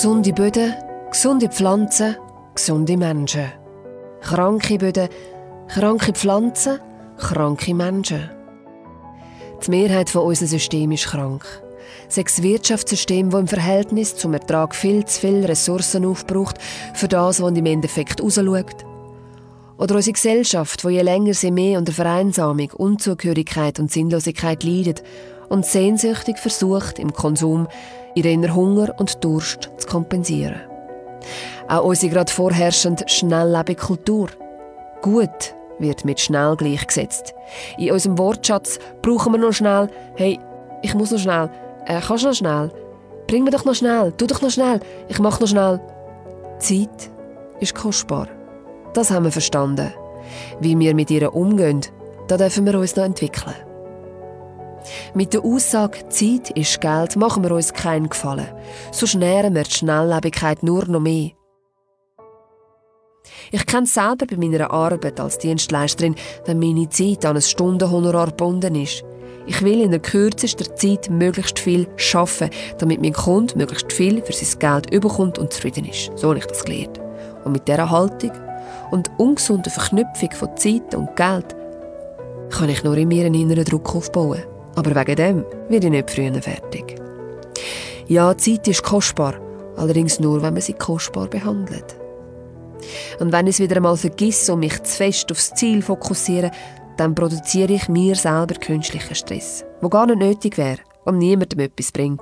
Gesunde Böden, gesunde Pflanzen, gesunde Menschen. Kranke Böden, kranke Pflanzen, kranke Menschen. Die Mehrheit von unserem System ist krank. Sechs Wirtschaftssystem, das im Verhältnis zum Ertrag viel zu viele Ressourcen aufbraucht für das, was im Endeffekt rausschaut. Oder unsere Gesellschaft, wo je länger sie mehr unter Vereinsamung, Unzugehörigkeit und Sinnlosigkeit leidet und sehnsüchtig versucht, im Konsum ihren Hunger und Durst zu kompensieren. Auch unsere gerade vorherrschende schnelllebige Kultur. Gut wird mit schnell gleichgesetzt. In unserem Wortschatz brauchen wir noch schnell, hey, ich muss noch schnell, äh, kannst noch schnell, bring mir doch noch schnell, tu doch noch schnell, ich mach noch schnell. Zeit ist kostbar. Das haben wir verstanden. Wie wir mit ihr umgehen, da dürfen wir uns noch entwickeln. Mit der Aussage Zeit ist Geld machen wir uns keinen Gefallen. So nähren wir die Schnelllebigkeit nur noch mehr. Ich kenne es selber bei meiner Arbeit als Dienstleisterin, wenn meine Zeit an ein Stundenhonorar gebunden ist. Ich will in der kürzesten Zeit möglichst viel arbeiten, damit mein Kunde möglichst viel für sein Geld überkommt und zufrieden ist. So habe ich das gelernt. Und mit dieser Haltung und ungesunden Verknüpfung von Zeit und Geld kann ich nur in mir einen inneren Druck aufbauen. Aber wegen dem werde ich nicht früher fertig. Ja, Zeit ist kostbar, allerdings nur, wenn man sie kostbar behandelt. Und wenn ich es wieder einmal vergesse und mich zu fest aufs Ziel fokussiere, dann produziere ich mir selber künstlichen Stress, wo gar nicht nötig wäre und niemandem etwas bringt.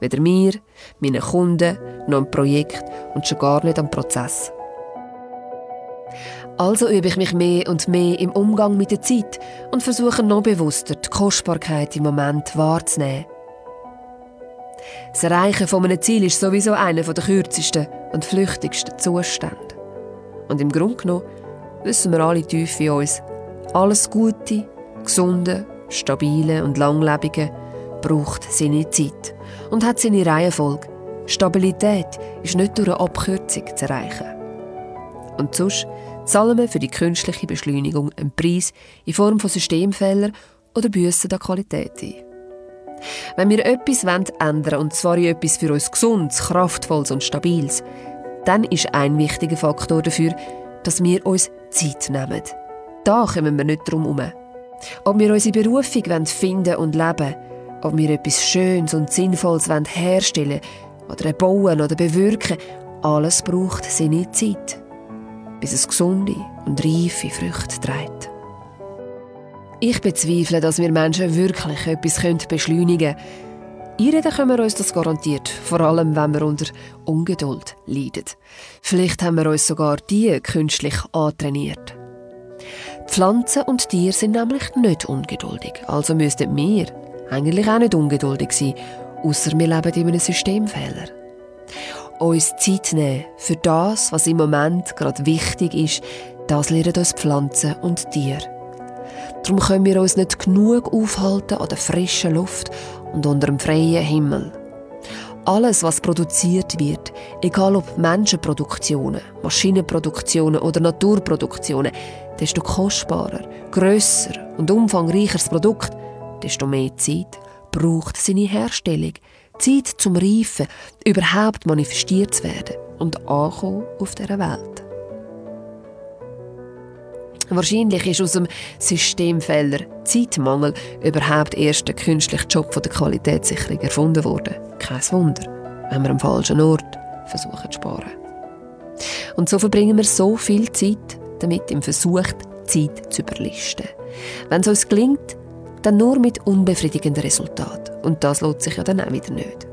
Weder mir, meinen Kunden, noch am Projekt und schon gar nicht am Prozess. Also übe ich mich mehr und mehr im Umgang mit der Zeit und versuche noch bewusster die Kostbarkeit im Moment wahrzunehmen. Das Erreichen von einem Ziel ist sowieso einer der kürzesten und flüchtigsten Zustände. Und im Grunde genommen wissen wir alle tief in uns, alles Gute, Gesunde, Stabile und Langlebige braucht seine Zeit und hat seine Reihenfolge. Stabilität ist nicht durch eine Abkürzung zu erreichen. Und sonst zahlen wir für die künstliche Beschleunigung einen Preis in Form von Systemfehlern oder Büssen an Qualität ein. Wenn wir etwas ändern wollen, und zwar in etwas für uns Gesundes, Kraftvolles und Stabiles, dann ist ein wichtiger Faktor dafür, dass wir uns Zeit nehmen. Da kommen wir nicht drum herum. Ob wir unsere Berufung finden und leben ob wir etwas Schönes und Sinnvolles herstellen oder bauen oder bewirken, alles braucht seine Zeit bis es gesunde und reife Früchte trägt. Ich bezweifle, dass wir Menschen wirklich etwas beschleunigen können. Einreden können wir uns das garantiert, vor allem wenn wir unter Ungeduld leiden. Vielleicht haben wir uns sogar die künstlich antrainiert. Pflanzen und Tiere sind nämlich nicht ungeduldig, also müssten wir eigentlich auch nicht ungeduldig sein, außer wir leben in einem Systemfehler uns Zeit nehmen für das, was im Moment gerade wichtig ist, das lernen uns Pflanzen und Tiere. Darum können wir uns nicht genug aufhalten an der frischen Luft und unter dem freien Himmel. Alles, was produziert wird, egal ob Menschenproduktionen, Maschinenproduktionen oder Naturproduktionen, desto kostbarer, grösser und umfangreicher das Produkt, desto mehr Zeit braucht seine Herstellung, Zeit zum Reifen, überhaupt manifestiert zu werden und ankommen auf dieser Welt. Wahrscheinlich ist aus dem Systemfehler Zeitmangel überhaupt erst der künstliche Job von der Qualitätssicherung erfunden worden. Kein Wunder, wenn wir am falschen Ort versuchen zu sparen. Und so verbringen wir so viel Zeit damit im Versuch, Zeit zu überlisten. Wenn es uns gelingt, dann nur mit unbefriedigenden Resultaten. Und das lohnt sich ja dann auch wieder nicht.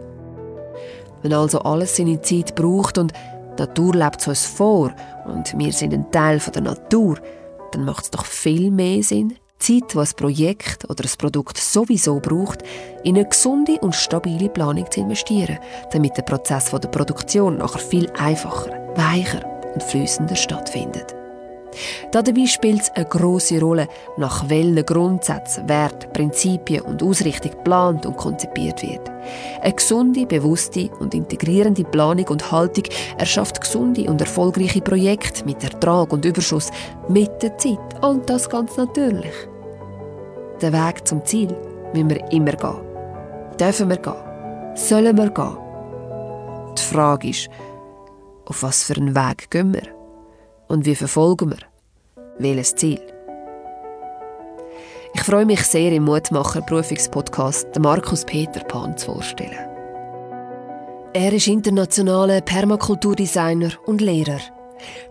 Wenn also alles seine Zeit braucht und die Natur lebt es uns vor und wir sind ein Teil der Natur, dann macht es doch viel mehr Sinn, Zeit, die ein Projekt oder ein Produkt sowieso braucht, in eine gesunde und stabile Planung zu investieren, damit der Prozess der Produktion nachher viel einfacher, weicher und flüssender stattfindet. Dabei spielt es eine grosse Rolle, nach welchen Grundsätzen, Wert, Prinzipien und Ausrichtung geplant und konzipiert wird. Eine gesunde, bewusste und integrierende Planung und Haltung erschafft gesunde und erfolgreiche Projekte mit Ertrag und Überschuss mit der Zeit. Und das ganz natürlich. Den Weg zum Ziel müssen wir immer gehen. Dürfen wir gehen? Sollen wir gehen? die Frage ist, auf was für einen Weg gehen wir? Und wie verfolgen wir? Welches Ziel? Ich freue mich sehr, im Mutmacher Prüfungspodcast Markus Peter Pan zu vorstellen. Er ist internationaler Permakulturdesigner und Lehrer.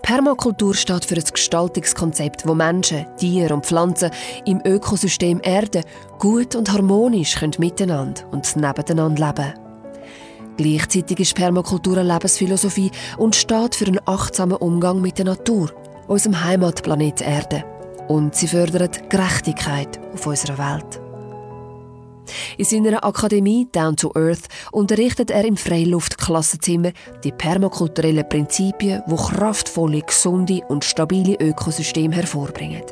Permakultur steht für ein Gestaltungskonzept, wo Menschen, Tiere und Pflanzen im Ökosystem Erde gut und harmonisch können miteinander und nebeneinander leben. Gleichzeitig ist Permakultur eine Lebensphilosophie und steht für einen achtsamen Umgang mit der Natur, unserem Heimatplanet Erde. Und sie fördert Gerechtigkeit auf unserer Welt. In seiner Akademie Down to Earth unterrichtet er im Freiluftklassenzimmer die permakulturellen Prinzipien, die kraftvolle, gesunde und stabile Ökosysteme hervorbringen.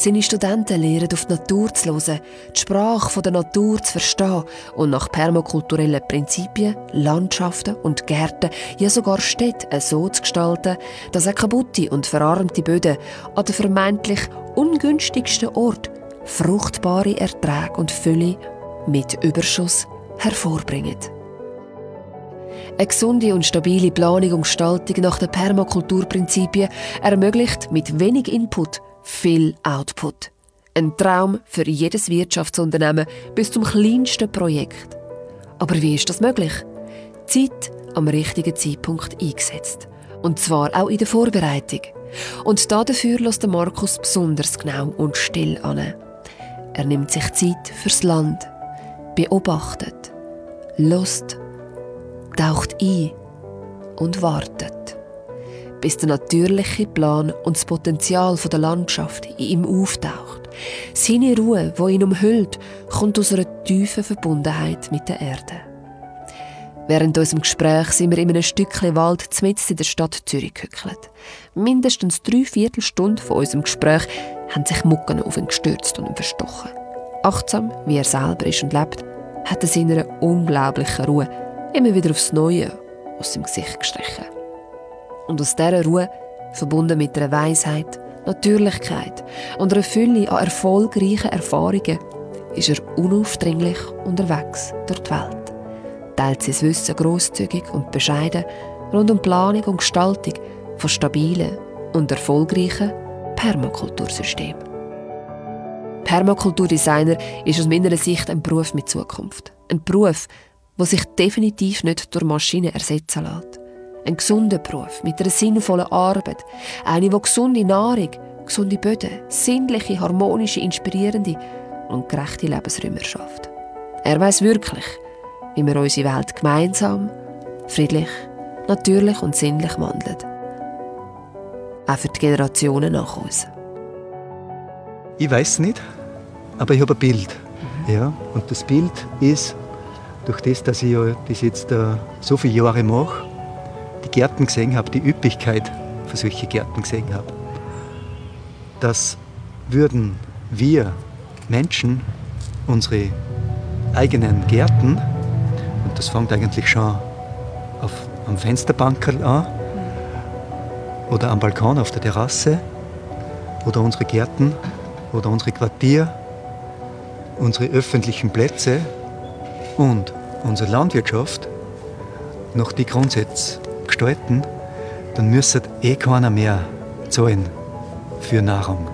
Seine Studenten lernen auf die Natur zu hören, die Sprache der Natur zu verstehen und nach permakulturellen Prinzipien Landschaften und Gärten, ja sogar Städte so zu gestalten, dass auch kaputte und verarmte Böden an den vermeintlich ungünstigsten Ort fruchtbare Erträge und Fülle mit Überschuss hervorbringen. Eine gesunde und stabile Planung und Gestaltung nach den Permakulturprinzipien ermöglicht mit wenig Input viel Output. Ein Traum für jedes Wirtschaftsunternehmen bis zum kleinsten Projekt. Aber wie ist das möglich? Zeit am richtigen Zeitpunkt eingesetzt. Und zwar auch in der Vorbereitung. Und dafür lässt Markus besonders genau und still an. Er nimmt sich Zeit fürs Land, beobachtet, lust, taucht ein und wartet, bis der natürliche Plan und das Potenzial der Landschaft in ihm auftaucht. Seine Ruhe, wo ihn umhüllt, kommt aus einer tiefen Verbundenheit mit der Erde. Während unserem Gespräch sind wir in einem Stückchen Wald mitten in der Stadt Zürich gehückelt. Mindestens drei Viertelstunden von unserem Gespräch haben sich Mucken auf ihn gestürzt und ihn verstochen. Achtsam, wie er selber ist und lebt, hat er seiner unglaublichen Ruhe immer wieder aufs Neue aus dem Gesicht gestrichen. Und aus dieser Ruhe, verbunden mit einer Weisheit, Natürlichkeit und einer Fülle an erfolgreichen Erfahrungen, ist er unaufdringlich unterwegs durch die Welt. Teilt sein Wissen grosszügig und bescheiden rund um Planung und Gestaltung von stabilen und erfolgreichen Permakultursystemen. Permakulturdesigner ist aus meiner Sicht ein Beruf mit Zukunft. Ein Beruf, der sich definitiv nicht durch Maschinen ersetzen lässt. Ein gesunder Beruf mit einer sinnvollen Arbeit. Eine, die gesunde Nahrung, gesunde Böden, sinnliche, harmonische, inspirierende und gerechte Lebensräume schafft. Er weiß wirklich, wie wir unsere Welt gemeinsam, friedlich, natürlich und sinnlich wandeln. Auch für die Generationen nach uns. Ich weiß nicht, aber ich habe ein Bild. Mhm. Ja, und das Bild ist, durch das, dass ich das jetzt uh, so viele Jahre mache, die Gärten gesehen habe, die Üppigkeit für solche Gärten gesehen habe, dass würden wir Menschen unsere eigenen Gärten, und das fängt eigentlich schon auf, am Fensterbankerl an, oder am Balkon auf der Terrasse, oder unsere Gärten, oder unsere Quartier, unsere öffentlichen Plätze und unsere Landwirtschaft nach die Grundsätze gestalten, dann müsste eh keiner mehr zahlen für Nahrung.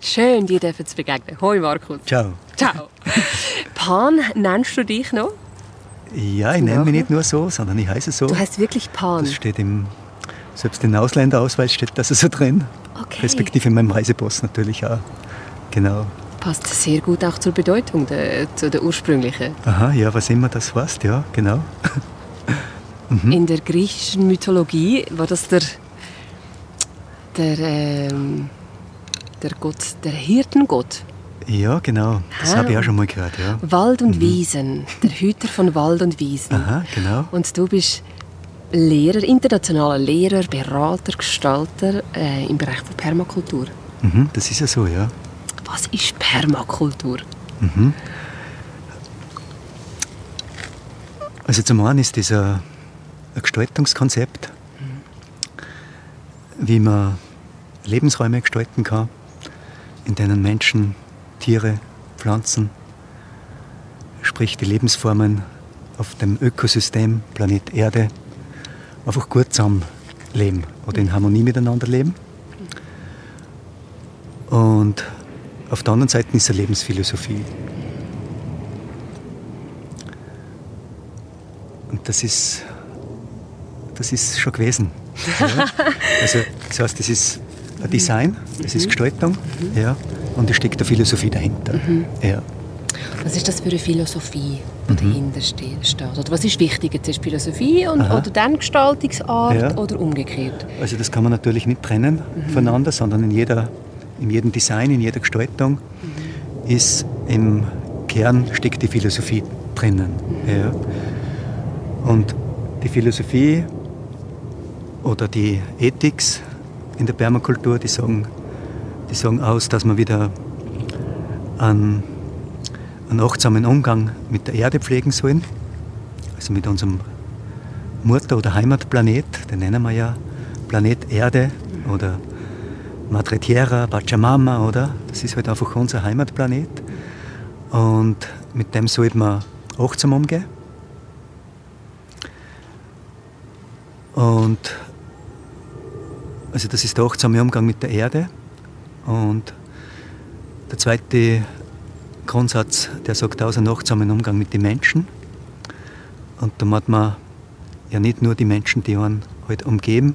Schön, dir zu begegnen. Hoi Markus. Ciao. Ciao. Pan, nennst du dich noch? Ja, ich nenne mich nicht nur so, sondern ich heiße so. Du heißt wirklich Pan? Das steht im, selbst im Ausländerausweis steht das so drin. Okay. Respektive in meinem Reisepass natürlich auch. Genau. Passt sehr gut auch zur Bedeutung, der, zu der ursprünglichen. Aha, ja, was immer das heißt, ja, genau. mhm. In der griechischen Mythologie war das der, der, ähm, der Gott, der Hirtengott. Ja, genau. Das ah. habe ich auch schon mal gehört. Ja. Wald und mhm. Wiesen, der Hüter von Wald und Wiesen. Aha, genau. Und du bist Lehrer, internationaler Lehrer, Berater, Gestalter äh, im Bereich der Permakultur. Mhm, das ist ja so, ja. Was ist Permakultur? Mhm. Also zum einen ist das ein, ein Gestaltungskonzept, wie man Lebensräume gestalten kann, in denen Menschen, Tiere, Pflanzen, sprich die Lebensformen auf dem Ökosystem Planet Erde einfach gut zusammen leben oder in Harmonie miteinander leben. Und auf der anderen Seite ist eine Lebensphilosophie. Und das ist, das ist schon gewesen. Ja. Also, das heißt, das ist ein Design, das ist Gestaltung mhm. ja, und es steckt eine Philosophie dahinter. Mhm. Ja. Was ist das für eine Philosophie, die mhm. dahinter steht? Oder was ist wichtiger? Zuerst Philosophie und, oder dann Gestaltungsart ja. oder umgekehrt? Also das kann man natürlich nicht trennen mhm. voneinander, sondern in, jeder, in jedem Design, in jeder Gestaltung mhm. ist im Kern steckt die Philosophie drinnen. Mhm. Ja. Und die Philosophie oder die Ethik in der Permakultur, die sagen, die sagen aus, dass man wieder einen, einen achtsamen Umgang mit der Erde pflegen sollen, also mit unserem Mutter- oder Heimatplanet, den nennen wir ja Planet Erde oder Madre Tierra, Pachamama, oder? Das ist halt einfach unser Heimatplanet. Und mit dem sollte man achtsam umgehen. Und also das ist der achtsame Umgang mit der Erde. Und der zweite Grundsatz, der sagt aus, einen achtsamen Umgang mit den Menschen. Und da hat man ja nicht nur die Menschen, die einen halt umgeben,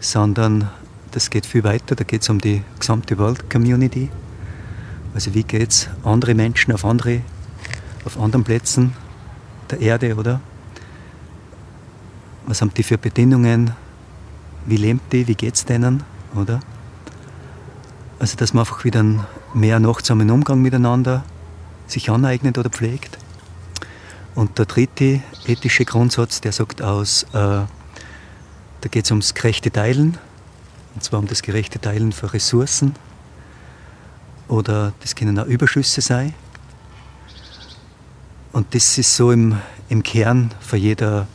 sondern das geht viel weiter. Da geht es um die gesamte World Community. Also wie geht es andere Menschen auf, andere, auf anderen Plätzen der Erde, oder? Was haben die für Bedingungen? wie lebt die, wie geht es denen, oder? Also, dass man einfach wieder einen mehr nachtsamen Umgang miteinander sich aneignet oder pflegt. Und der dritte ethische Grundsatz, der sagt aus, äh, da geht es ums gerechte Teilen, und zwar um das gerechte Teilen für Ressourcen, oder das können auch Überschüsse sein. Und das ist so im, im Kern für jeder,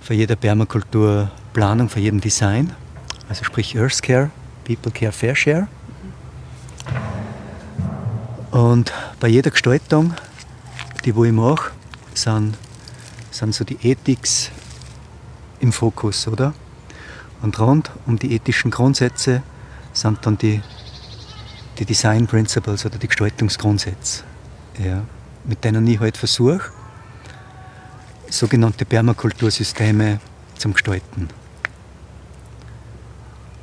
für jeder Permakultur Planung für jeden Design, also sprich Earth Care, People Care, Fair Share. Und bei jeder Gestaltung, die wo ich mache, sind, sind so die Ethics im Fokus, oder? Und rund um die ethischen Grundsätze sind dann die, die Design Principles oder die Gestaltungsgrundsätze, ja, mit denen ich halt versuche, sogenannte Permakultursysteme zum Gestalten.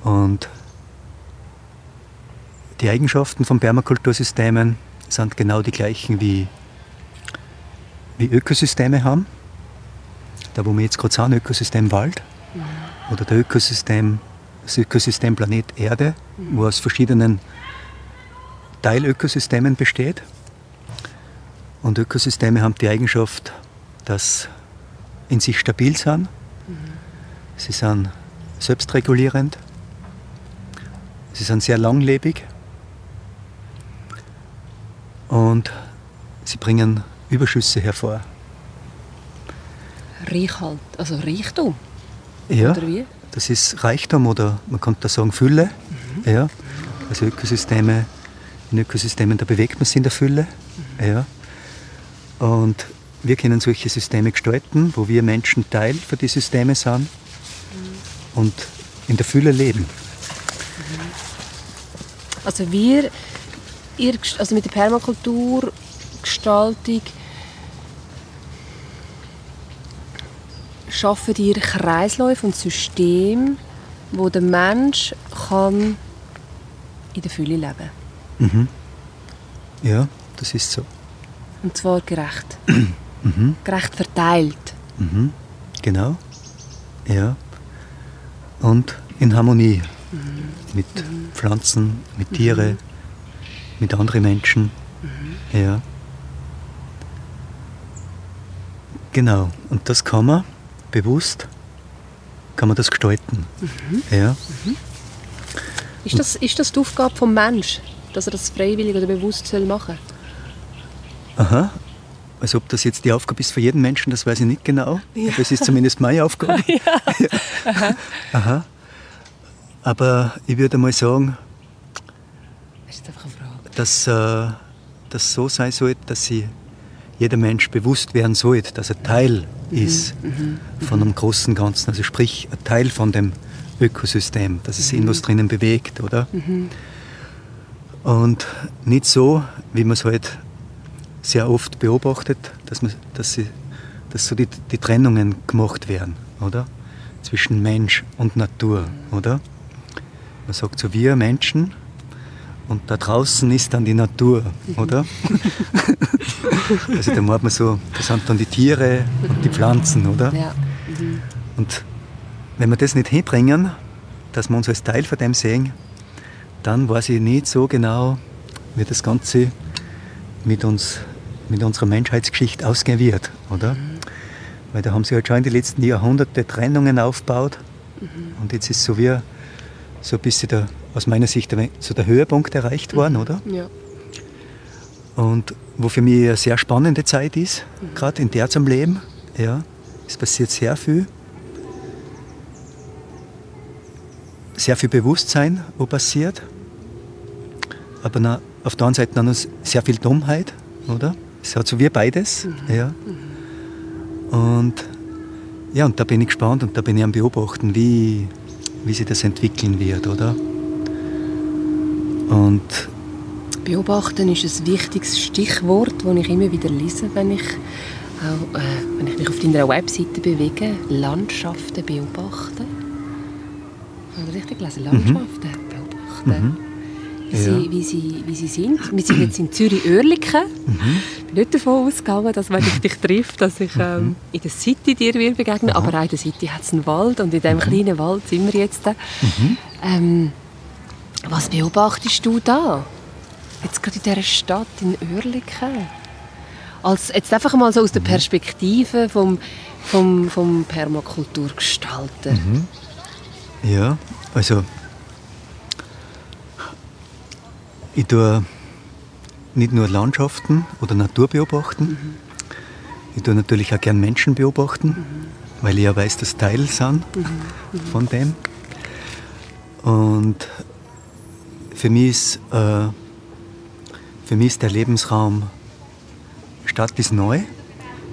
Und die Eigenschaften von Permakultursystemen sind genau die gleichen wie, wie Ökosysteme haben. Da wo wir jetzt gerade sind, Ökosystem Wald mhm. oder der Ökosystem, das Ökosystem Planet Erde, mhm. wo aus verschiedenen Teilökosystemen besteht. Und Ökosysteme haben die Eigenschaft, dass in sich stabil sind. Mhm. Sie sind selbstregulierend Sie sind sehr langlebig und sie bringen Überschüsse hervor. Reichhalt, also Reichtum? Ja, oder wie? das ist Reichtum oder man könnte sagen Fülle. Mhm. Ja. Also Ökosysteme, in Ökosystemen, da bewegt man sich in der Fülle. Mhm. Ja. Und wir können solche Systeme gestalten, wo wir Menschen Teil für die Systeme sind mhm. und in der Fülle leben. Also wir, ihr, also mit der Permakulturgestaltung schaffen ihr Kreisläufe und Systeme, wo der Mensch kann in der Fülle leben mhm. Ja, das ist so. Und zwar gerecht. mhm. Gerecht verteilt. Mhm. Genau. Ja. Und in Harmonie mhm. mit Pflanzen, mit Tieren, mit anderen Menschen. Ja. Genau, und das kann man bewusst, kann man das gestalten. Mhm. Ja. Mhm. Ist, das, ist das die Aufgabe des Menschen, dass er das freiwillig oder bewusst soll machen Aha. Also ob das jetzt die Aufgabe ist für jeden Menschen, das weiß ich nicht genau. Ja. Aber es ist zumindest meine Aufgabe. ja. Aha. Aha. Aber ich würde mal sagen, Das ist einfach eine Frage. Dass äh, das so sein sollte, dass sich jeder Mensch bewusst werden sollte, dass er Teil ist von einem großen Ganzen, also sprich ein Teil von dem Ökosystem, dass es in was drinnen bewegt, oder? Und nicht so, wie man es halt sehr oft beobachtet, dass, man, dass, sie, dass so die, die Trennungen gemacht werden, oder? Zwischen Mensch und Natur, oder? Man sagt so, wir Menschen und da draußen ist dann die Natur, oder? also da meint man so, das sind dann die Tiere und die Pflanzen, oder? Ja. Und wenn wir das nicht hinbringen, dass wir uns als Teil von dem sehen, dann weiß ich nicht so genau, wie das Ganze mit uns, mit unserer Menschheitsgeschichte ausgehen wird, oder? Weil da haben sie halt schon in den letzten Jahrhunderten Trennungen aufgebaut und jetzt ist so wie so ein bisschen der, aus meiner Sicht so der Höhepunkt erreicht worden, oder? Ja. Und wo für mich eine sehr spannende Zeit ist, gerade in der zum Leben. Ja, es passiert sehr viel. Sehr viel Bewusstsein, wo passiert. Aber na, auf der anderen Seite dann noch sehr viel Dummheit, oder? Es hat so wie beides. Ja. Und ja, und da bin ich gespannt und da bin ich am Beobachten, wie, wie sich das entwickeln wird, oder? Und Beobachten ist ein wichtiges Stichwort, das ich immer wieder lese, wenn ich, auch, äh, wenn ich mich auf deiner Webseite bewege. Landschaften beobachten. Habe ich richtig gelesen? Landschaften beobachten. Wie, Ja. sie, wie, sie, wie sie sind. Wir sind jetzt in Zürich-Oerlikon. Ich bin nicht davon ausgegangen, dass wenn ich dich treffe, dass ich ähm, in der City dir will begegnen Aber auch in der City hat es einen Wald und in diesem kleinen Wald sind wir jetzt. Ähm, was beobachtest du da? Jetzt gerade in dieser Stadt in Oerlikon. Als, jetzt einfach mal so aus der Perspektive vom, vom, vom Permakulturgestalter. Ja, also ich tue nicht nur Landschaften oder Natur beobachten, ich tue natürlich auch gern Menschen beobachten, weil ich ja weiß, dass Teil sind von dem. Und für mich ist, äh, für mich ist der Lebensraum Stadt ist neu.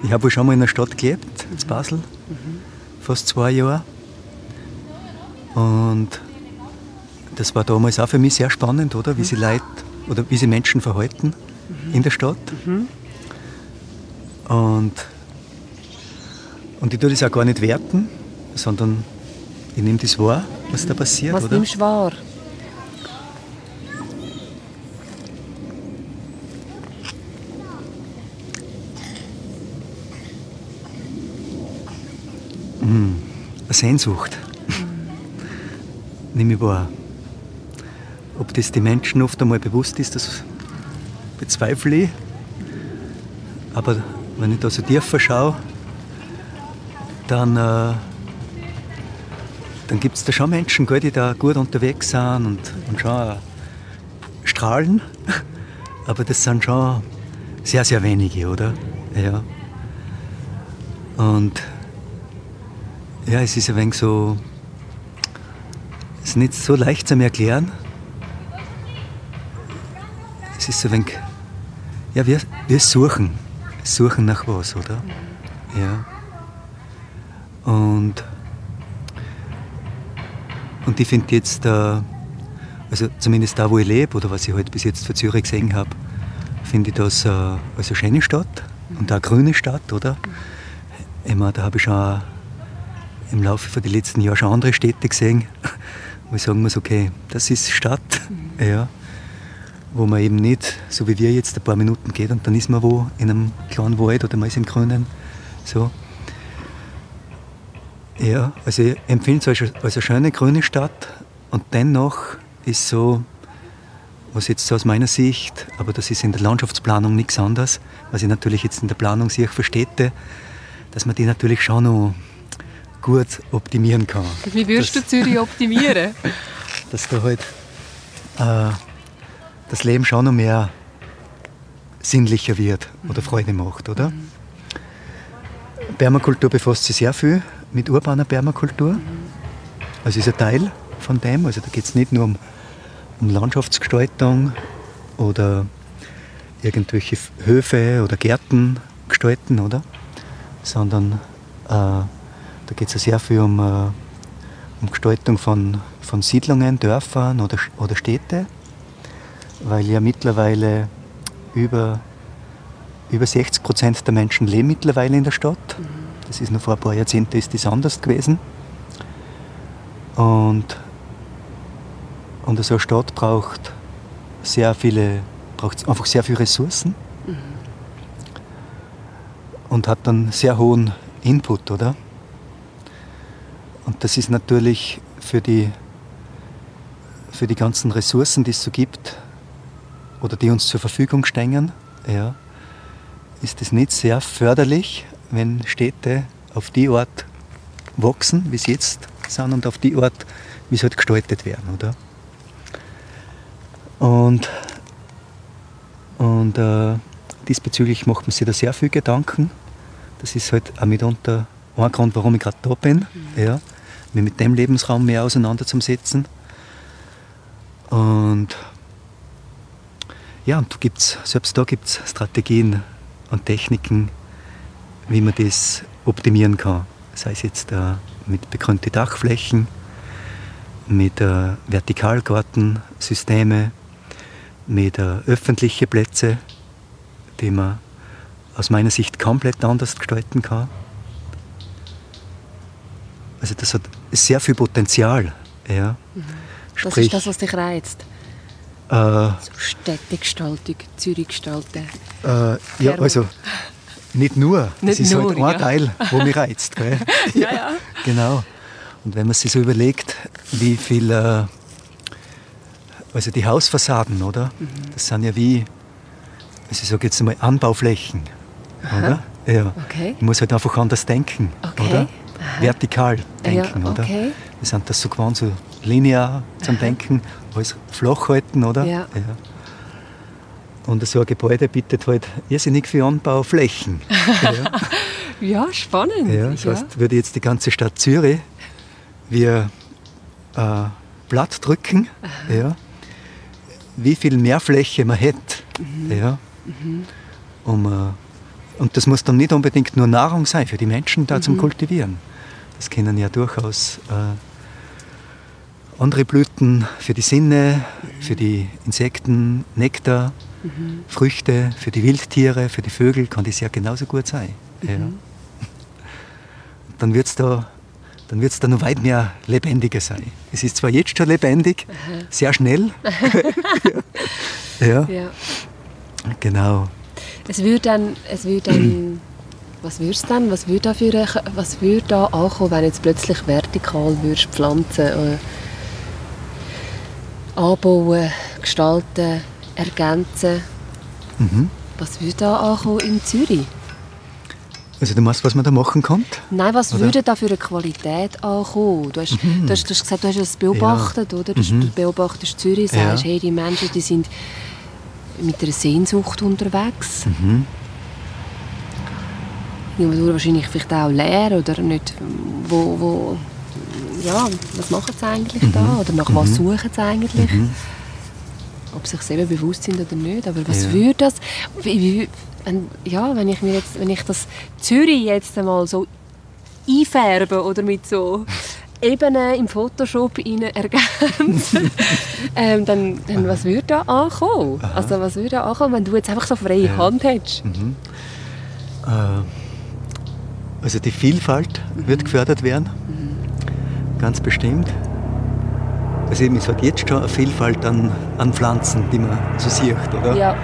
Ich habe schon mal in einer Stadt gelebt, in Basel, fast zwei Jahre. Und das war damals auch für mich sehr spannend, oder? Wie sie Leute oder wie sie Menschen verhalten in der Stadt. Und, und ich tue das auch gar nicht werten, sondern ich nehme das wahr, was da passiert, Was oder? nimmst du wahr? Eine Sehnsucht. Nehme ich wahr. Ob das die Menschen oft einmal bewusst ist, das bezweifle ich. Aber wenn ich da so tiefer schaue, dann, äh, dann gibt es da schon Menschen, gell, die da gut unterwegs sind und, und schon auch strahlen. Aber das sind schon sehr, sehr wenige, oder? Ja. Und ja, es ist ein wenig so. Es ist nicht so leicht zu erklären. Es ist so ein wenig. Ja, wir, wir suchen. Suchen nach was, oder? Ja. Und. Und ich finde jetzt, also zumindest da, wo ich lebe oder was ich halt bis jetzt von Zürich gesehen habe, finde ich das äh, als eine schöne Stadt und auch eine grüne Stadt, oder? Ich meine, da habe ich schon im Laufe den letzten Jahren schon andere Städte gesehen, wo ich sagen muss, okay, das ist Stadt, ja, wo man eben nicht, so wie wir jetzt, ein paar Minuten geht und dann ist man wo in einem kleinen Wald oder man ist im Grünen. So. Ja, also ich empfinde es als, als eine schöne grüne Stadt und dennoch ist so, was jetzt so aus meiner Sicht, aber das ist in der Landschaftsplanung nichts anderes, was ich natürlich jetzt in der Planung sehe für Städte, dass man die natürlich schon noch gut optimieren kann. Wie würdest du Zürich optimieren? Dass da halt äh, das Leben schon noch mehr sinnlicher wird oder Freude macht, oder? Permakultur befasst sich sehr viel mit urbaner Permakultur. Also ist ein Teil von dem. Also da geht es nicht nur um, um Landschaftsgestaltung oder irgendwelche Höfe oder Gärten gestalten, oder? Sondern äh, da geht es ja sehr viel um, äh, um Gestaltung von, von Siedlungen, Dörfern oder, oder Städte, weil ja mittlerweile über, über 60 Prozent der Menschen leben mittlerweile in der Stadt. Das ist noch vor ein paar Jahrzehnten ist das anders gewesen. Und, und so eine Stadt braucht sehr viele, braucht einfach sehr viele Ressourcen mhm. und hat dann sehr hohen Input, oder? Und das ist natürlich für die, für die ganzen Ressourcen, die es so gibt oder die uns zur Verfügung stehen, ja, ist es nicht sehr förderlich, wenn Städte auf die Art wachsen, wie sie jetzt sind, und auf die Art, wie sie halt gestaltet werden. Oder? Und, und äh, diesbezüglich macht man sich da sehr viel Gedanken. Das ist halt auch mitunter ein Grund, warum ich gerade da bin, mhm. ja, mich mit dem Lebensraum mehr auseinanderzusetzen. Und ja, und gibt's, selbst da gibt es Strategien und Techniken, wie man das optimieren kann. Sei es jetzt äh, mit begrünten Dachflächen, mit äh, Vertikalgartensysteme, mit äh, öffentlichen Plätzen, die man aus meiner Sicht komplett anders gestalten kann. Also das hat sehr viel Potenzial. Ja. Mhm. Das Sprich, ist das, was dich reizt? Äh, so Städtegestaltung, Zürichgestalten. Äh, ja, also nicht nur. Nicht das ist nur, halt ein ja. Teil, der mich reizt. Gell? ja, ja. Genau. Und wenn man sich so überlegt, wie viel, äh, also die Hausfassaden, oder? Mhm. Das sind ja wie, also ich sage jetzt mal Anbauflächen, Aha. oder? Ja. Okay. Ich muss halt einfach anders denken, okay. oder? Aha. Vertikal denken, ja, okay. oder? Wir sind das so gewohnt, so linear zum Aha. Denken, alles flach halten, oder? Ja. ja. Und so ein Gebäude bietet halt irrsinnig viel Anbauflächen. ja. ja, spannend. Ja, das heißt, würde jetzt die ganze Stadt Zürich wir äh, Blatt drücken, ja, wie viel mehr Fläche man hätte. Mhm. Ja, mhm. um, äh, und das muss dann nicht unbedingt nur Nahrung sein für die Menschen da mhm. zum Kultivieren. Das können ja durchaus äh, andere Blüten für die Sinne, für die Insekten, Nektar, mhm. Früchte, für die Wildtiere, für die Vögel kann das ja genauso gut sein. Mhm. Ja. Dann wird es da, dann wird's da noch weit mehr lebendiger sein. Es ist zwar jetzt schon lebendig, Aha. sehr schnell. ja. ja. Genau. Es wird dann, es wird dann was würdest dann, was würde da, für, was würde da ankommen, wenn jetzt plötzlich vertikal würdest pflanzen, äh, anbauen, gestalten, ergänzen. Mhm. Was würde da ankommen in Zürich? Also du meinst, was man da machen kann? Nein, was oder? würde da für eine Qualität ankommen? Du hast, mhm. du hast, du hast gesagt, du hast es beobachtet, ja. oder? Du, mhm. beobachtest Zürich, sagst, ja. hey, die Menschen, die sind mit einer Sehnsucht unterwegs. Mhm. Irgendwo wahrscheinlich vielleicht auch leer oder nicht, wo, wo ja, was machen sie eigentlich mhm. da? Oder nach was mhm. suchen sie eigentlich? Mhm ob sie sich selber bewusst sind oder nicht. Aber was ja. würde das, wie, wenn, ja, wenn ich mir jetzt, wenn ich das Zürich jetzt einmal so einfärbe oder mit so Ebenen im Photoshop ergänzen, ähm, dann, dann was würde da ankommen? Aha. Also was würde da ankommen, wenn du jetzt einfach so freie ja. Hand hättest? Mhm. Äh, also die Vielfalt mhm. wird gefördert werden, mhm. ganz bestimmt. Also eben, es hat jetzt schon eine Vielfalt an, an Pflanzen, die man so sieht, oder? Ja.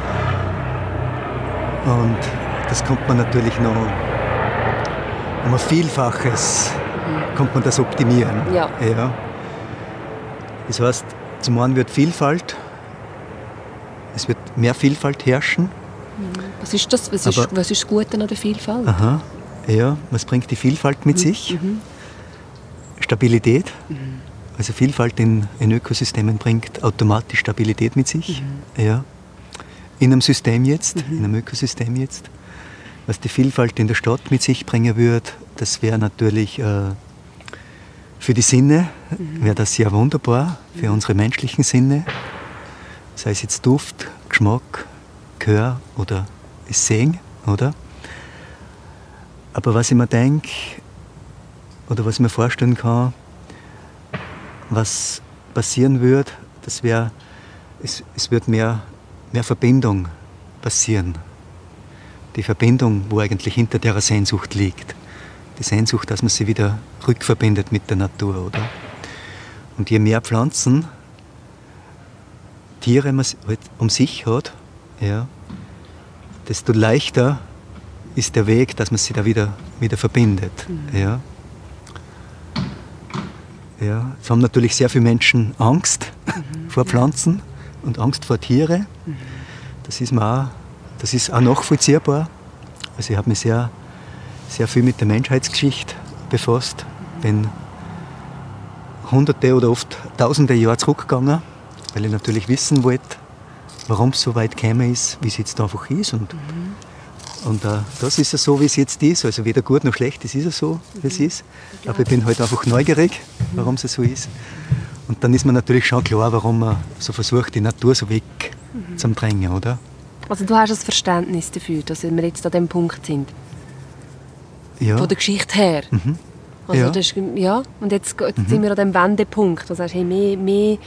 Und das kommt man natürlich noch um ein Vielfaches mhm. kommt man das optimieren. Ja. ja. Das heißt, zum einen wird Vielfalt, es wird mehr Vielfalt herrschen. Mhm. Was ist das? Was, ist, was ist das Gute an der Vielfalt? Aha, ja, was bringt die Vielfalt mit mhm. sich? Mhm. Stabilität. Mhm. Also Vielfalt in, in Ökosystemen bringt automatisch Stabilität mit sich. Mhm. Ja. In einem System jetzt, in einem Ökosystem jetzt. Was die Vielfalt in der Stadt mit sich bringen würde, das wäre natürlich äh, Für die Sinne wäre das ja wunderbar, für unsere menschlichen Sinne, sei es jetzt Duft, Geschmack, Gehör oder Sehen, oder? Aber was ich mir denke, oder was ich mir vorstellen kann, was passieren würde, das wäre, es, es wird mehr, mehr Verbindung passieren. Die Verbindung, wo eigentlich hinter der Sehnsucht liegt. Die Sehnsucht, dass man sie wieder rückverbindet mit der Natur, oder? Und je mehr Pflanzen, Tiere man halt um sich hat, ja, desto leichter ist der Weg, dass man sie da wieder, wieder verbindet. Mhm. Ja. Ja, es haben natürlich sehr viele Menschen Angst mhm. vor Pflanzen und Angst vor Tieren. Mhm. Das ist mir auch, das ist auch nachvollziehbar. Also ich habe mich sehr, sehr viel mit der Menschheitsgeschichte befasst. Bin hunderte oder oft tausende Jahre zurückgegangen, weil ich natürlich wissen wollte, warum es so weit gekommen ist, wie es jetzt einfach ist. Und, mhm. Und uh, das ist ja so, wie es jetzt ist. Also weder gut noch schlecht, das ist ja so, wie es mhm. ist. Aber ich bin halt einfach neugierig, warum es so ist. Und dann ist mir natürlich schon klar, warum man so versucht, die Natur so weg mhm. zu drängen, oder? Also du hast ein Verständnis dafür, dass wir jetzt an dem Punkt sind? Ja. Von der Geschichte her? Mhm. Also ja. Das ja. Und jetzt, jetzt mhm. sind wir an dem Wendepunkt. Sagst, hey, mehr, mehr,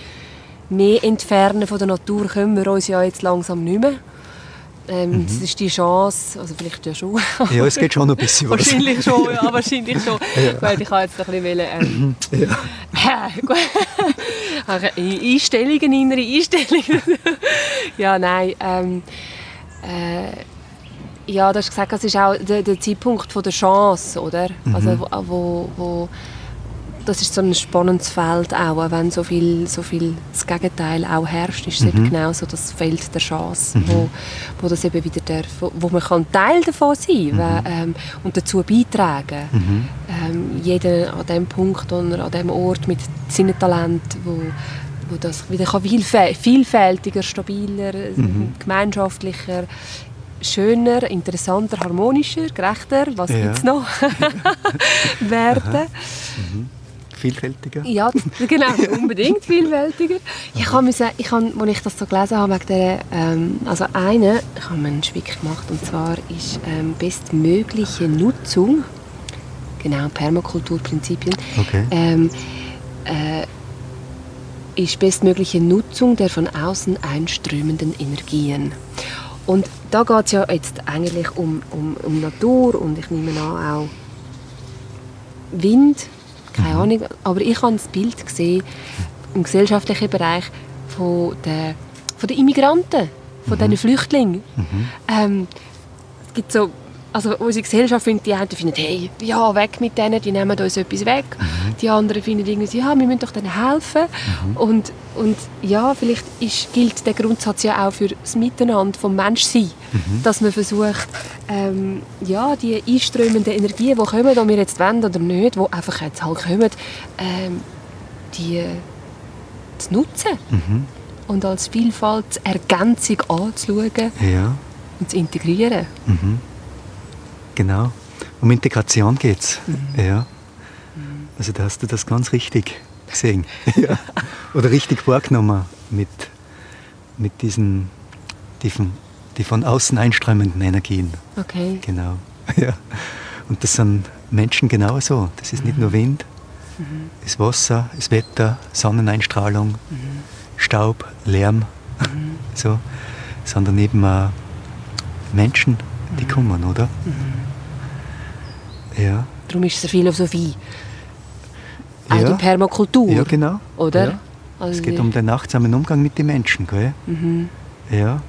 mehr entfernen von der Natur können wir uns ja jetzt langsam nicht mehr. Ähm, mhm. Das ist die Chance, also vielleicht ja schon. ja, es geht schon ein bisschen was. Wahrscheinlich schon, ja, wahrscheinlich schon. ja. Weil ich habe jetzt noch ein bisschen ähm, ja. Einstellungen, innere Einstellungen. ja, nein. Ähm, äh, ja, du hast gesagt, es ist auch der, der Zeitpunkt von der Chance, oder? Mhm. Also, wo, wo das ist so ein spannendes Feld auch, wenn so viel, so viel das Gegenteil auch herrscht, ist es mhm. eben genau so das Feld der Chance, mhm. wo, wo das eben wieder der, wo man kann Teil davon sein mhm. weil, ähm, und dazu beitragen. Mhm. Ähm, jeder an dem Punkt oder an dem Ort mit seinem Talent, wo, wo das wieder kann vielfältiger, stabiler, mhm. gemeinschaftlicher schöner, interessanter, harmonischer, gerechter, was ja. gibt es noch, werden. Mhm vielfältiger? Ja, genau, unbedingt vielfältiger. Ich habe müssen, ich habe, als ich das so gelesen habe, der, ähm, also eine, ich habe einen Schwick gemacht und zwar ist ähm, bestmögliche Nutzung, genau, Permakulturprinzipien, okay. ähm, äh, ist bestmögliche Nutzung der von außen einströmenden Energien. Und da geht es ja jetzt eigentlich um, um, um Natur und ich nehme an auch Wind, keine mhm. Ahnung. Aber ich habe das Bild gesehen im gesellschaftlichen Bereich von den, von den Immigranten, von mhm. diesen Flüchtlingen. Mhm. Ähm, es gibt so also unsere Gesellschaft findet, die einen finden, hey, ja, weg mit denen, die nehmen uns etwas weg. Mhm. Die anderen finden irgendwie, ja, wir müssen doch denen helfen. Mhm. Und, und ja, vielleicht ist, gilt der Grundsatz ja auch für das Miteinander vom Menschsein, mhm. dass man versucht, ähm, ja, die einströmenden Energien, die kommen, ob wir jetzt wollen oder nicht, die einfach jetzt halt kommen, ähm, die zu nutzen. Mhm. Und als Vielfaltsergänzung anzuschauen ja. und zu integrieren. Mhm. Genau. Um Integration geht es. Mhm. Ja. Also da hast du das ganz richtig gesehen. ja. Oder richtig wahrgenommen mit, mit diesen die von, die von außen einströmenden Energien. Okay. Genau. Ja. Und das sind Menschen genauso. Das ist mhm. nicht nur Wind, mhm. das Wasser, das Wetter, Sonneneinstrahlung, mhm. Staub, Lärm, mhm. so, sondern eben auch Menschen, die mhm. kommen, oder? Ja. Darum ist es eine Philosophie. Auch ja. die Permakultur. Ja, genau. Oder? Ja. Also es geht um den achtsamen Umgang mit den Menschen. Gell? Mhm. Ja.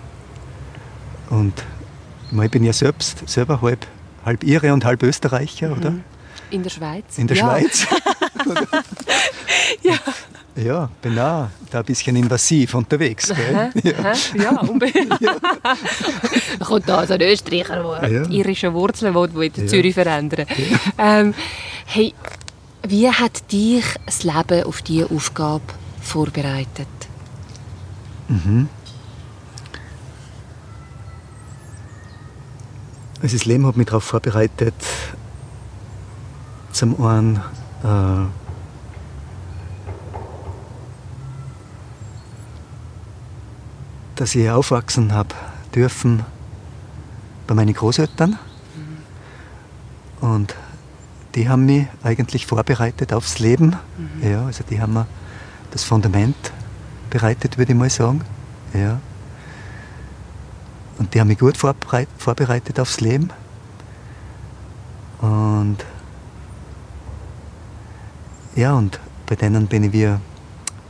Und ich bin ja selbst selber halb, halb Ire und halb Österreicher, mhm. oder? In der Schweiz. In der ja. Schweiz. ja. Ja, bin auch da ein bisschen invasiv unterwegs. Aha, ja. Ja, unbedingt. ja. da kommt da so ein Österreicher, der ja. irische Wurzeln will, will ja. Zürich verändern ja. ähm, hey, Wie hat dich das Leben auf diese Aufgabe vorbereitet? Mhm. Also das Leben hat mich darauf vorbereitet, zum einen äh, dass ich aufwachsen habe dürfen bei meinen Großeltern. Und die haben mich eigentlich vorbereitet aufs Leben. Mhm. Ja, also die haben mir das Fundament bereitet, würde ich mal sagen. Ja. Und die haben mich gut vorbereitet aufs Leben. Und ja, und bei denen bin ich wieder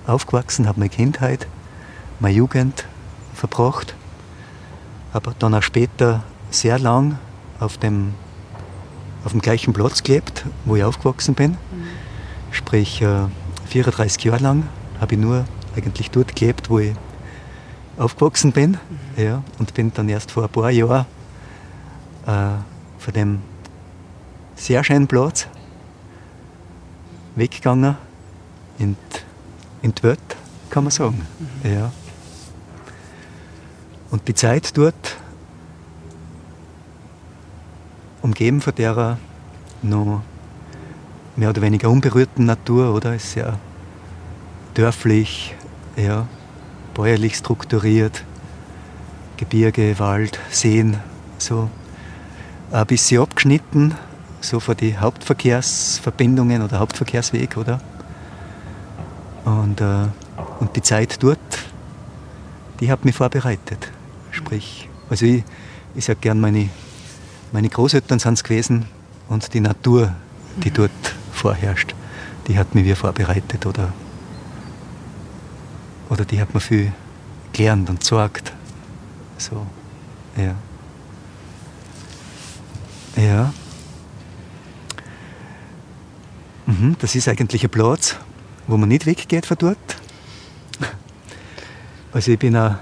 aufgewachsen, habe meine Kindheit, meine Jugend verbracht. Habe dann auch später sehr lang auf dem, auf dem gleichen Platz gelebt, wo ich aufgewachsen bin. Mhm. Sprich, 34 äh, Jahre lang habe ich nur eigentlich dort gelebt, wo ich aufgewachsen bin. Mhm. Ja, und bin dann erst vor ein paar Jahren äh, von dem sehr schönen Platz weggegangen in, in die Welt, kann man sagen. Mhm. Ja. Und die Zeit dort, umgeben von der noch mehr oder weniger unberührten Natur, oder? Ist sehr dörflich, ja, bäuerlich strukturiert, Gebirge, Wald, Seen, so ein bisschen abgeschnitten, so von den Hauptverkehrsverbindungen oder Hauptverkehrsweg, oder? Und, äh, und die Zeit dort, die hat mich vorbereitet. Sprich, also ich, ich sage gern, meine, meine Großeltern sind es gewesen und die Natur, die dort vorherrscht, die hat mich wie vorbereitet oder oder die hat mir viel gelernt und gesagt. So, ja. Ja. Mhm, das ist eigentlich ein Platz, wo man nicht weggeht von dort. Also ich bin auch,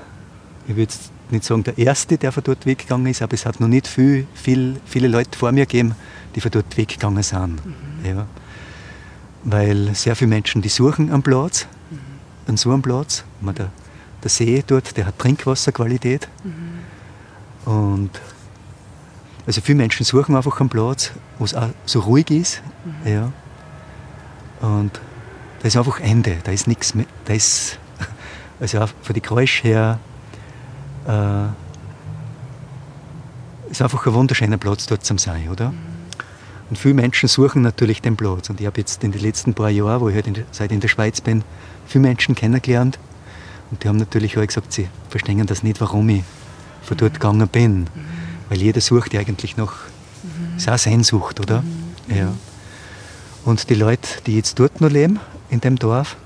ich würde nicht sagen der Erste, der von dort weggegangen ist, aber es hat noch nicht viel, viel, viele Leute vor mir gegeben, die von dort weggegangen sind. Mhm. Ja. Weil sehr viele Menschen, die suchen einen Platz an so einem Platz. Der, der See dort, der hat Trinkwasserqualität. Mhm. Und also viele Menschen suchen einfach einen Platz, wo es auch so ruhig ist. Mhm. Ja. Und da ist einfach Ende, da ist nichts mehr. Da ist, also auch von den Geräuschen her, äh, ist einfach ein wunderschöner Platz dort zum Sein, oder? Mhm. Und viele Menschen suchen natürlich den Platz. Und ich habe jetzt in den letzten paar Jahren, wo ich halt in, seit in der Schweiz bin, viele Menschen kennengelernt. Und die haben natürlich auch gesagt, sie verstehen das nicht, warum ich von dort gegangen bin. Mhm. Weil jeder sucht ja eigentlich nach mhm. ist auch Sehnsucht, oder? Mhm. Ja. Und die Leute, die jetzt dort noch leben, in dem Dorf,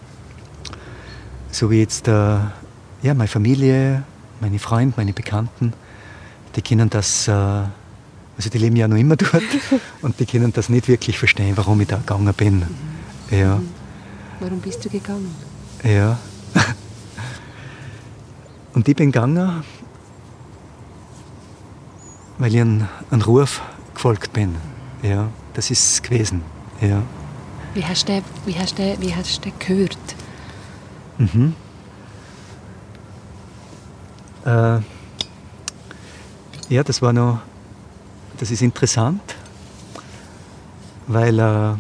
so wie jetzt äh, ja, meine Familie, meine Freunde, meine Bekannten, die können das, äh, also die leben ja noch immer dort und die können das nicht wirklich verstehen, warum ich da gegangen bin. Mhm. Ja. Warum bist du gegangen? Ja. Und ich bin gegangen, weil ich einem Ruf gefolgt bin. Ja, das ist es gewesen. Ja. Wie hast du, wie hast du, wie hast du gehört? Mhm. Äh, ja, das war noch, das ist interessant, weil äh,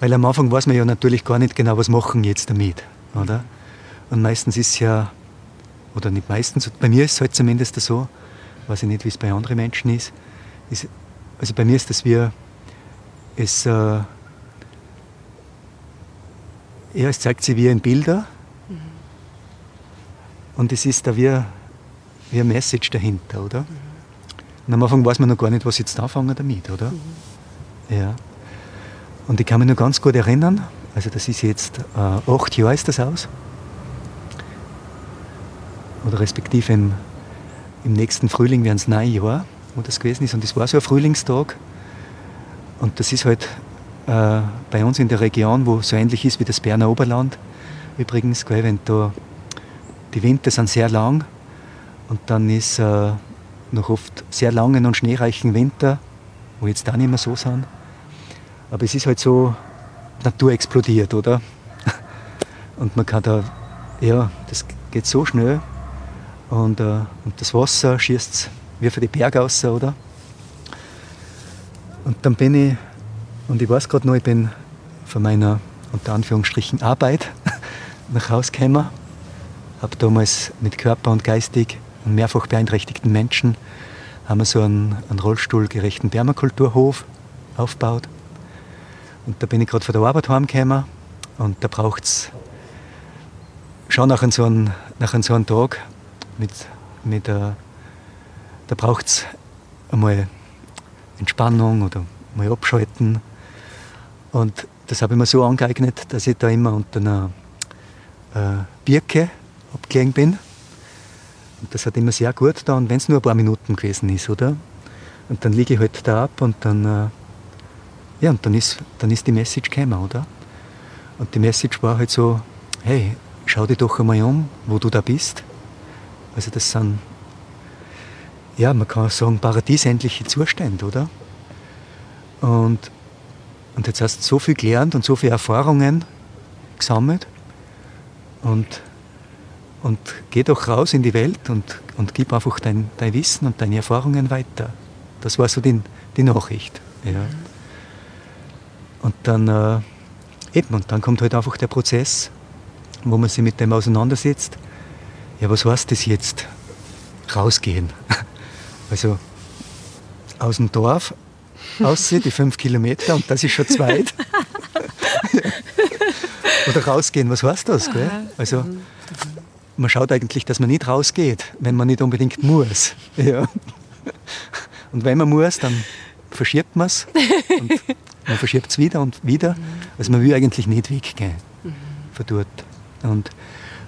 weil am Anfang weiß man ja natürlich gar nicht genau, was machen jetzt damit. Oder? Und meistens ist ja, oder nicht meistens, bei mir ist es halt zumindest so, weiß ich nicht, wie es bei anderen Menschen ist. ist also bei mir ist das wie, es, äh, ja, es zeigt sich wie in Bilder. Und es ist da wie, wie ein Message dahinter, oder? Mhm. Und am Anfang weiß man noch gar nicht, was jetzt anfangen damit, oder? Mhm. Ja. Und ich kann mich noch ganz gut erinnern, also das ist jetzt äh, acht Jahre ist das aus. Oder respektive im, im nächsten Frühling werden es neun Jahre, wo das gewesen ist. Und das war so ein Frühlingstag. Und das ist halt äh, bei uns in der Region, wo so ähnlich ist wie das Berner Oberland. Übrigens, gell, wenn da die Winter sind sehr lang und dann ist äh, noch oft sehr langen und schneereichen Winter, wo jetzt auch nicht mehr so sind. Aber es ist halt so, Natur explodiert, oder? Und man kann da, ja, das geht so schnell. Und, äh, und das Wasser schießt wie für die Berge raus, oder? Und dann bin ich, und ich weiß gerade noch, ich bin von meiner, unter Anführungsstrichen, Arbeit nach Hause gekommen. Habe damals mit Körper und geistig und mehrfach beeinträchtigten Menschen haben wir so einen, einen rollstuhlgerechten Permakulturhof aufgebaut. Und da bin ich gerade von der Arbeit heimgekommen und da braucht es schon nach so einem, so Tag mit, mit uh, da braucht es einmal Entspannung oder mal abschalten. Und das habe ich mir so angeeignet, dass ich da immer unter einer äh, Birke abgelegen bin. Und das hat immer sehr gut und wenn es nur ein paar Minuten gewesen ist, oder? Und dann liege ich halt da ab und dann, äh, ja, und dann ist, dann ist die Message gekommen, oder? Und die Message war halt so, hey, schau dich doch einmal um, wo du da bist. Also das sind, ja, man kann sagen, paradiesähnliche Zustände, oder? Und, und jetzt hast du so viel gelernt und so viele Erfahrungen gesammelt und, und geh doch raus in die Welt und, und gib einfach dein, dein Wissen und deine Erfahrungen weiter. Das war so die, die Nachricht. Ja. Und dann, äh, eben, und dann kommt halt einfach der Prozess, wo man sich mit dem auseinandersetzt. Ja, was heißt das jetzt? Rausgehen. Also aus dem Dorf aussieht, die fünf Kilometer, und das ist schon zu weit. Oder rausgehen, was heißt das? Gell? Also, man schaut eigentlich, dass man nicht rausgeht, wenn man nicht unbedingt muss. Ja. Und wenn man muss, dann verschiebt man es. Man verschiebt es wieder und wieder. Also man will eigentlich nicht weggehen von dort. Und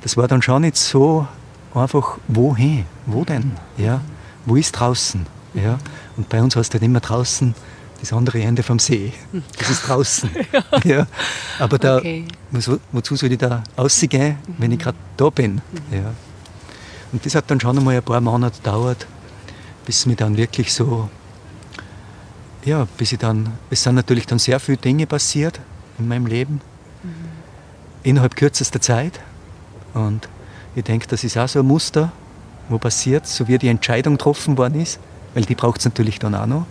das war dann schon nicht so einfach, wohin? Wo denn? Ja? Wo ist draußen? Ja? Und bei uns heißt halt immer draußen das andere Ende vom See. Das ist draußen. ja. ja. Aber da, okay. wo, wozu soll ich da rausgehen, mhm. wenn ich gerade da bin? Mhm. Ja. Und das hat dann schon einmal ein paar Monate gedauert, bis mir dann wirklich so, ja, bis ich dann, es sind natürlich dann sehr viele Dinge passiert in meinem Leben, mhm. innerhalb kürzester Zeit. Und ich denke, das ist auch so ein Muster, wo passiert, so wie die Entscheidung getroffen worden ist, weil die braucht es natürlich dann auch noch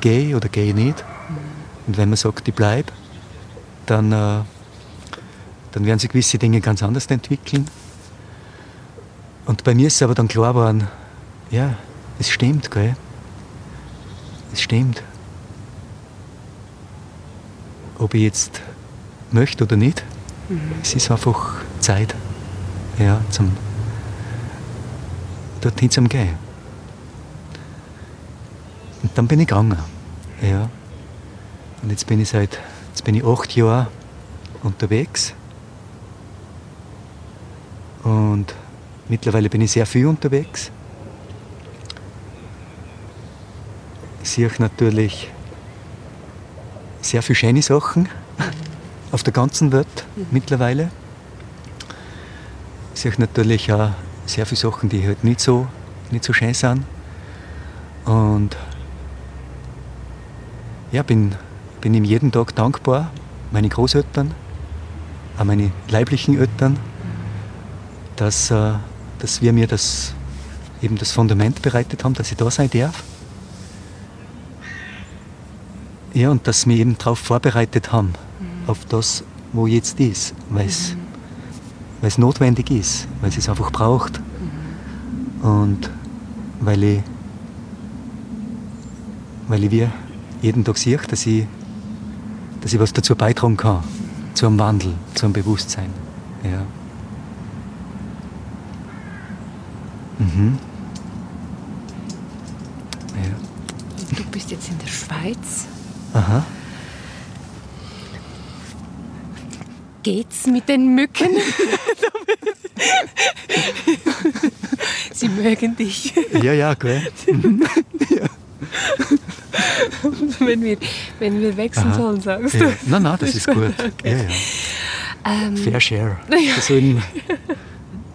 gehe oder gehe nicht. Und wenn man sagt, ich bleibe, dann, äh, dann werden sich gewisse Dinge ganz anders entwickeln. Und bei mir ist es aber dann klar geworden, ja, es stimmt, gell? Es stimmt. Ob ich jetzt möchte oder nicht, mhm. es ist einfach Zeit, ja, zum dorthin zum Gehen. Und dann bin ich gegangen. Ja. Und jetzt bin ich seit jetzt bin ich acht Jahre unterwegs. Und mittlerweile bin ich sehr viel unterwegs. Ich sehe natürlich sehr viele schöne Sachen auf der ganzen Welt mittlerweile. Ich sehe natürlich auch sehr viele Sachen, die halt nicht so, nicht so schön sind. Und ja, bin, bin ihm jeden Tag dankbar, meine Großeltern, auch meine leiblichen Eltern, dass, äh, dass wir mir das, eben das Fundament bereitet haben, dass ich da sein darf. Ja, und dass wir eben darauf vorbereitet haben, mhm. auf das, wo jetzt ist, weil es mhm. notwendig ist, weil es es einfach braucht. Mhm. Und weil ich, weil ich wir jeden Tag sehe, dass ich, dass ich was dazu beitragen kann, zu einem Wandel, zu einem Bewusstsein. Ja. Mhm. Ja. Du bist jetzt in der Schweiz. Aha. Geht's mit den Mücken? Sie mögen dich. Ja, ja, gell. ja. wenn, wir, wenn wir wechseln Aha. sollen, sagst du. Ja. Nein, nein, das ist gut. Okay. Ja, ja. Ähm, Fair Share. Die sollen,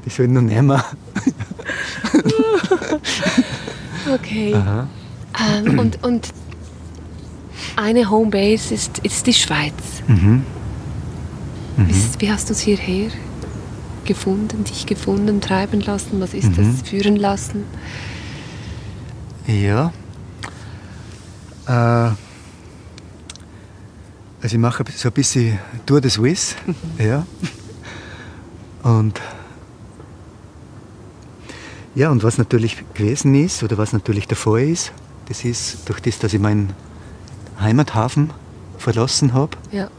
die sollen noch nehmen. okay. Ähm, und, und eine Homebase ist, ist die Schweiz. Mhm. Mhm. Wie, wie hast du es hierher gefunden, dich gefunden, treiben lassen? Was ist mhm. das? Führen lassen? Ja, also ich mache so ein bisschen Tour de Suisse. Mhm. Ja. Und Ja, und was natürlich gewesen ist, oder was natürlich der Fall ist, das ist durch das, dass ich meinen Heimathafen verlassen habe, Ja.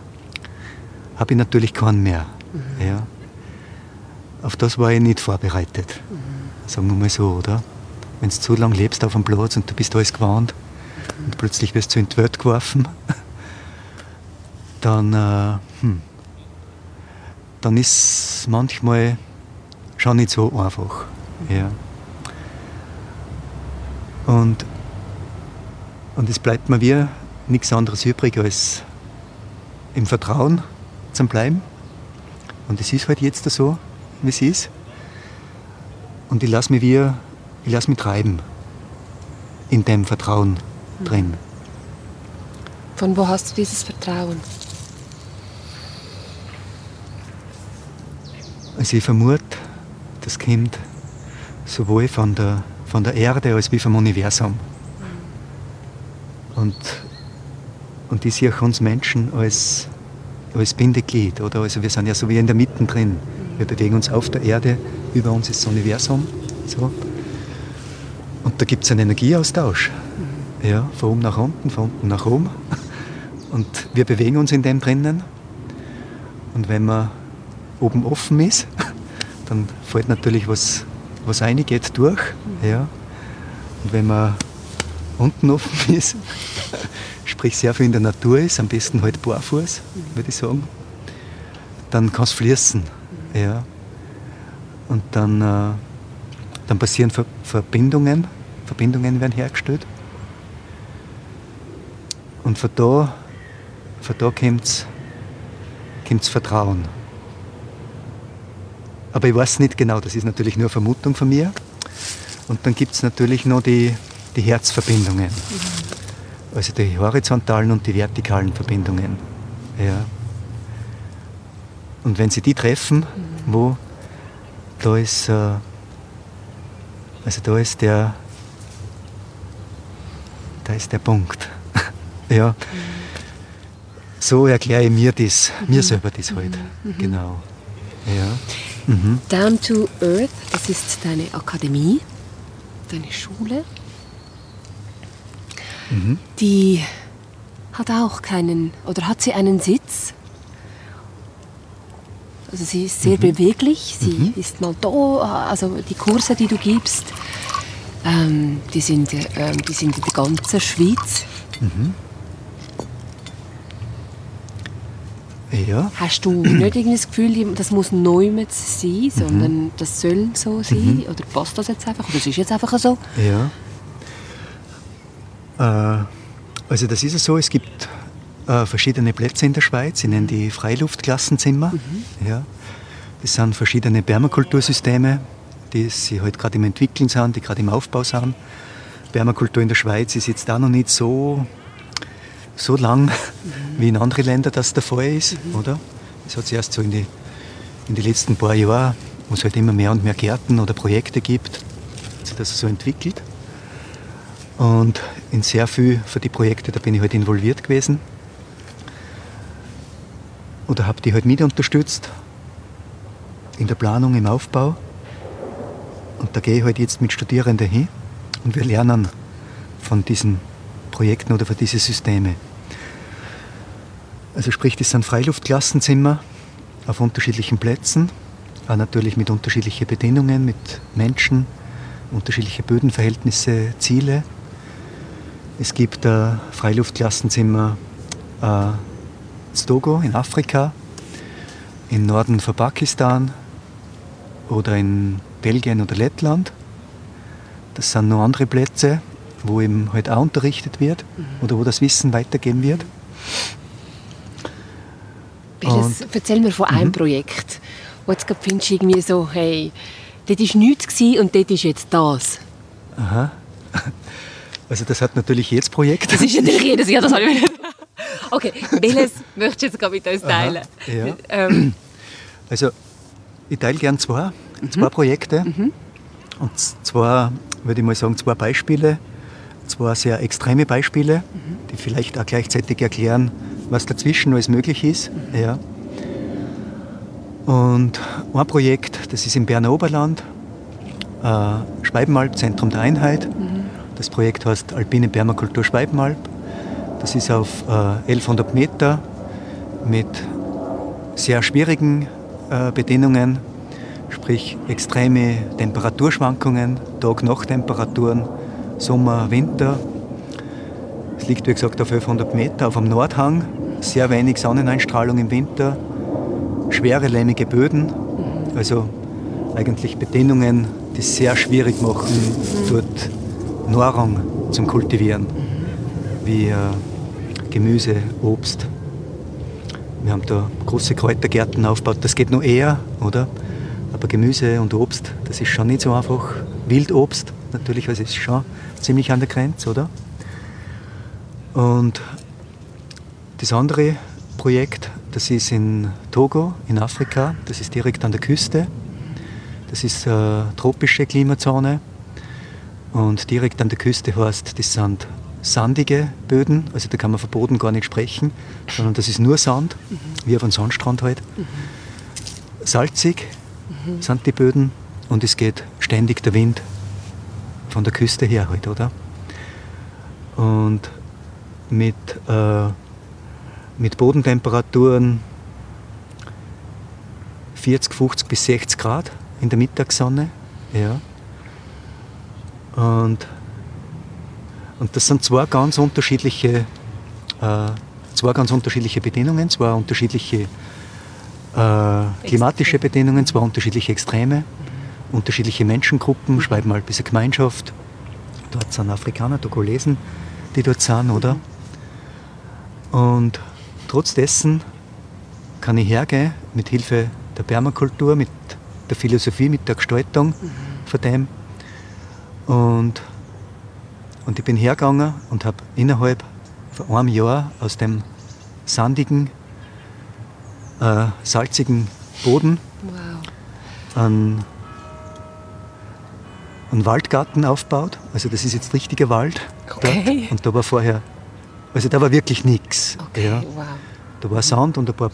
habe ich natürlich keinen mehr. Ja. Auf das war ich nicht vorbereitet. Sagen wir mal so, oder? Wenn du zu lange lebst auf dem Platz und du bist alles gewohnt und plötzlich wirst du in die Welt geworfen, dann, äh, hm, dann ist es manchmal schon nicht so einfach. Ja. Und, und es bleibt mir wie nichts anderes übrig, als im Vertrauen zu bleiben. Und es ist halt jetzt so, wie es ist. Und ich lasse mich wie, ich lasse mich treiben in dem Vertrauen drin. Von wo hast du dieses Vertrauen? Also ich vermute, das kommt sowohl von der, von der Erde als wie vom Universum. Und, und ich sehe uns Menschen als, als Bindeglied. Oder? Also wir sind ja so wie in der Mitte drin. Wir bewegen uns auf der Erde, über uns ist das Universum. So. Und da gibt es einen Energieaustausch. Ja, von oben nach unten, von unten nach oben. Und wir bewegen uns in dem drinnen. Und wenn man oben offen ist, dann fällt natürlich was, was reingeht durch. Ja. Und wenn man unten offen ist, sprich sehr viel in der Natur ist, am besten halt barfuß, würde ich sagen, dann kann es fließen. Ja. Und dann, äh, dann passieren Ver Verbindungen, Verbindungen werden hergestellt. Und von da, von da kommt das Vertrauen. Aber ich weiß nicht genau, das ist natürlich nur Vermutung von mir. Und dann gibt es natürlich noch die, die Herzverbindungen. Also die horizontalen und die vertikalen Verbindungen. Ja. Und wenn sie die treffen, wo da ist, äh, also da ist der, da ist der Punkt. Ja. So erkläre ich mir das, mir selber das halt. Genau. Ja. Mhm. Down to Earth, das ist deine Akademie, deine Schule. Mhm. Die hat auch keinen, oder hat sie einen Sitz? Also sie ist sehr beweglich, sie ist mal da, also die Kurse, die du gibst, ähm, die, sind, ähm, die sind in der ganzen Schweiz. Ja. Hast du nicht irgendwie das Gefühl, das muss neu mit sein, sondern das soll so sein? Oder passt das jetzt einfach? Oder es ist jetzt einfach so? Ja. Äh, also das ist es so, es gibt äh, verschiedene Plätze in der Schweiz, ich nenne die Freiluftklassenzimmer. Ja. Das sind verschiedene Permakultursysteme, die sich halt gerade im Entwickeln sind, die gerade im Aufbau sind. Permakultur in der Schweiz ist jetzt auch noch nicht so, so lang wie in anderen Ländern das der Fall ist, oder? Es hat sich erst so in die, in die letzten paar Jahre, wo es halt immer mehr und mehr Gärten oder Projekte gibt, sich das so entwickelt. Und in sehr viel für die Projekte, da bin ich halt involviert gewesen. Oder habe die halt mit unterstützt in der Planung, im Aufbau. Und da gehe ich halt jetzt mit Studierenden hin und wir lernen von diesen Projekten oder von diesen Systemen. Also sprich, das sind Freiluftklassenzimmer auf unterschiedlichen Plätzen, auch natürlich mit unterschiedlichen Bedingungen, mit Menschen, unterschiedliche Bödenverhältnisse, Ziele. Es gibt äh, Freiluftklassenzimmer äh, in Togo in Afrika, im Norden von Pakistan oder in Belgien oder Lettland. Das sind noch andere Plätze, wo eben halt auch unterrichtet wird oder wo das Wissen weitergeben wird. Welches, erzähl mir von einem Projekt, wo jetzt findest, irgendwie so, hey, dort war nichts und dort ist jetzt das. Aha. Also das hat natürlich jedes Projekt. Das ist natürlich jedes Jahr, das habe ich nicht. Okay, welches möchtest du jetzt gerade mit uns teilen? ja. Ähm, Also ich teile gern zwei, zwei Projekte. Und zwar, würde ich mal sagen, zwei Beispiele, zwei sehr extreme Beispiele, die vielleicht auch gleichzeitig erklären, was dazwischen alles möglich ist. Ja. Und ein Projekt, das ist im Berner Oberland, äh, Schweibenalb, Zentrum der Einheit. Das Projekt heißt Alpine Permakultur Schweibenalb. Das ist auf äh, 1100 Meter mit sehr schwierigen äh, Bedingungen, sprich extreme Temperaturschwankungen, Tag-Nacht-Temperaturen, Sommer, Winter. Es liegt, wie gesagt, auf 1100 Meter auf dem Nordhang, sehr wenig Sonneneinstrahlung im Winter, schwere lehmige Böden, also eigentlich Bedingungen, die es sehr schwierig machen, dort Nahrung zum Kultivieren, wie äh, Gemüse, Obst. Wir haben da große Kräutergärten aufgebaut, das geht noch eher, oder? Aber Gemüse und Obst, das ist schon nicht so einfach. Wildobst natürlich, also ist schon ziemlich an der Grenze, oder? Und das andere Projekt, das ist in Togo, in Afrika, das ist direkt an der Küste. Das ist eine tropische Klimazone. Und direkt an der Küste heißt, das sind sandige Böden, also da kann man von Boden gar nicht sprechen, sondern das ist nur Sand, mhm. wie auf einem Sandstrand halt. Mhm. Salzig mhm. sind die Böden und es geht ständig der Wind von der Küste her halt, oder? Und mit, äh, mit Bodentemperaturen 40, 50 bis 60 Grad in der Mittagssonne. Ja. Und und das sind zwei ganz unterschiedliche, äh, zwei ganz unterschiedliche Bedingungen, zwei unterschiedliche äh, klimatische Bedingungen, zwei unterschiedliche Extreme. Unterschiedliche Menschengruppen, schreiben mal bis eine Gemeinschaft. Dort sind Afrikaner, Togolesen, die dort sind, oder? Und trotz dessen kann ich hergehen mit Hilfe der Permakultur, mit der Philosophie, mit der Gestaltung mhm. von dem und und ich bin hergegangen und habe innerhalb von einem Jahr aus dem sandigen, äh, salzigen Boden wow. einen, einen, Waldgarten aufgebaut. Also das ist jetzt richtiger Wald. Okay. Und da war vorher, also da war wirklich nichts. Okay, ja. wow. Da war Sand und ein paar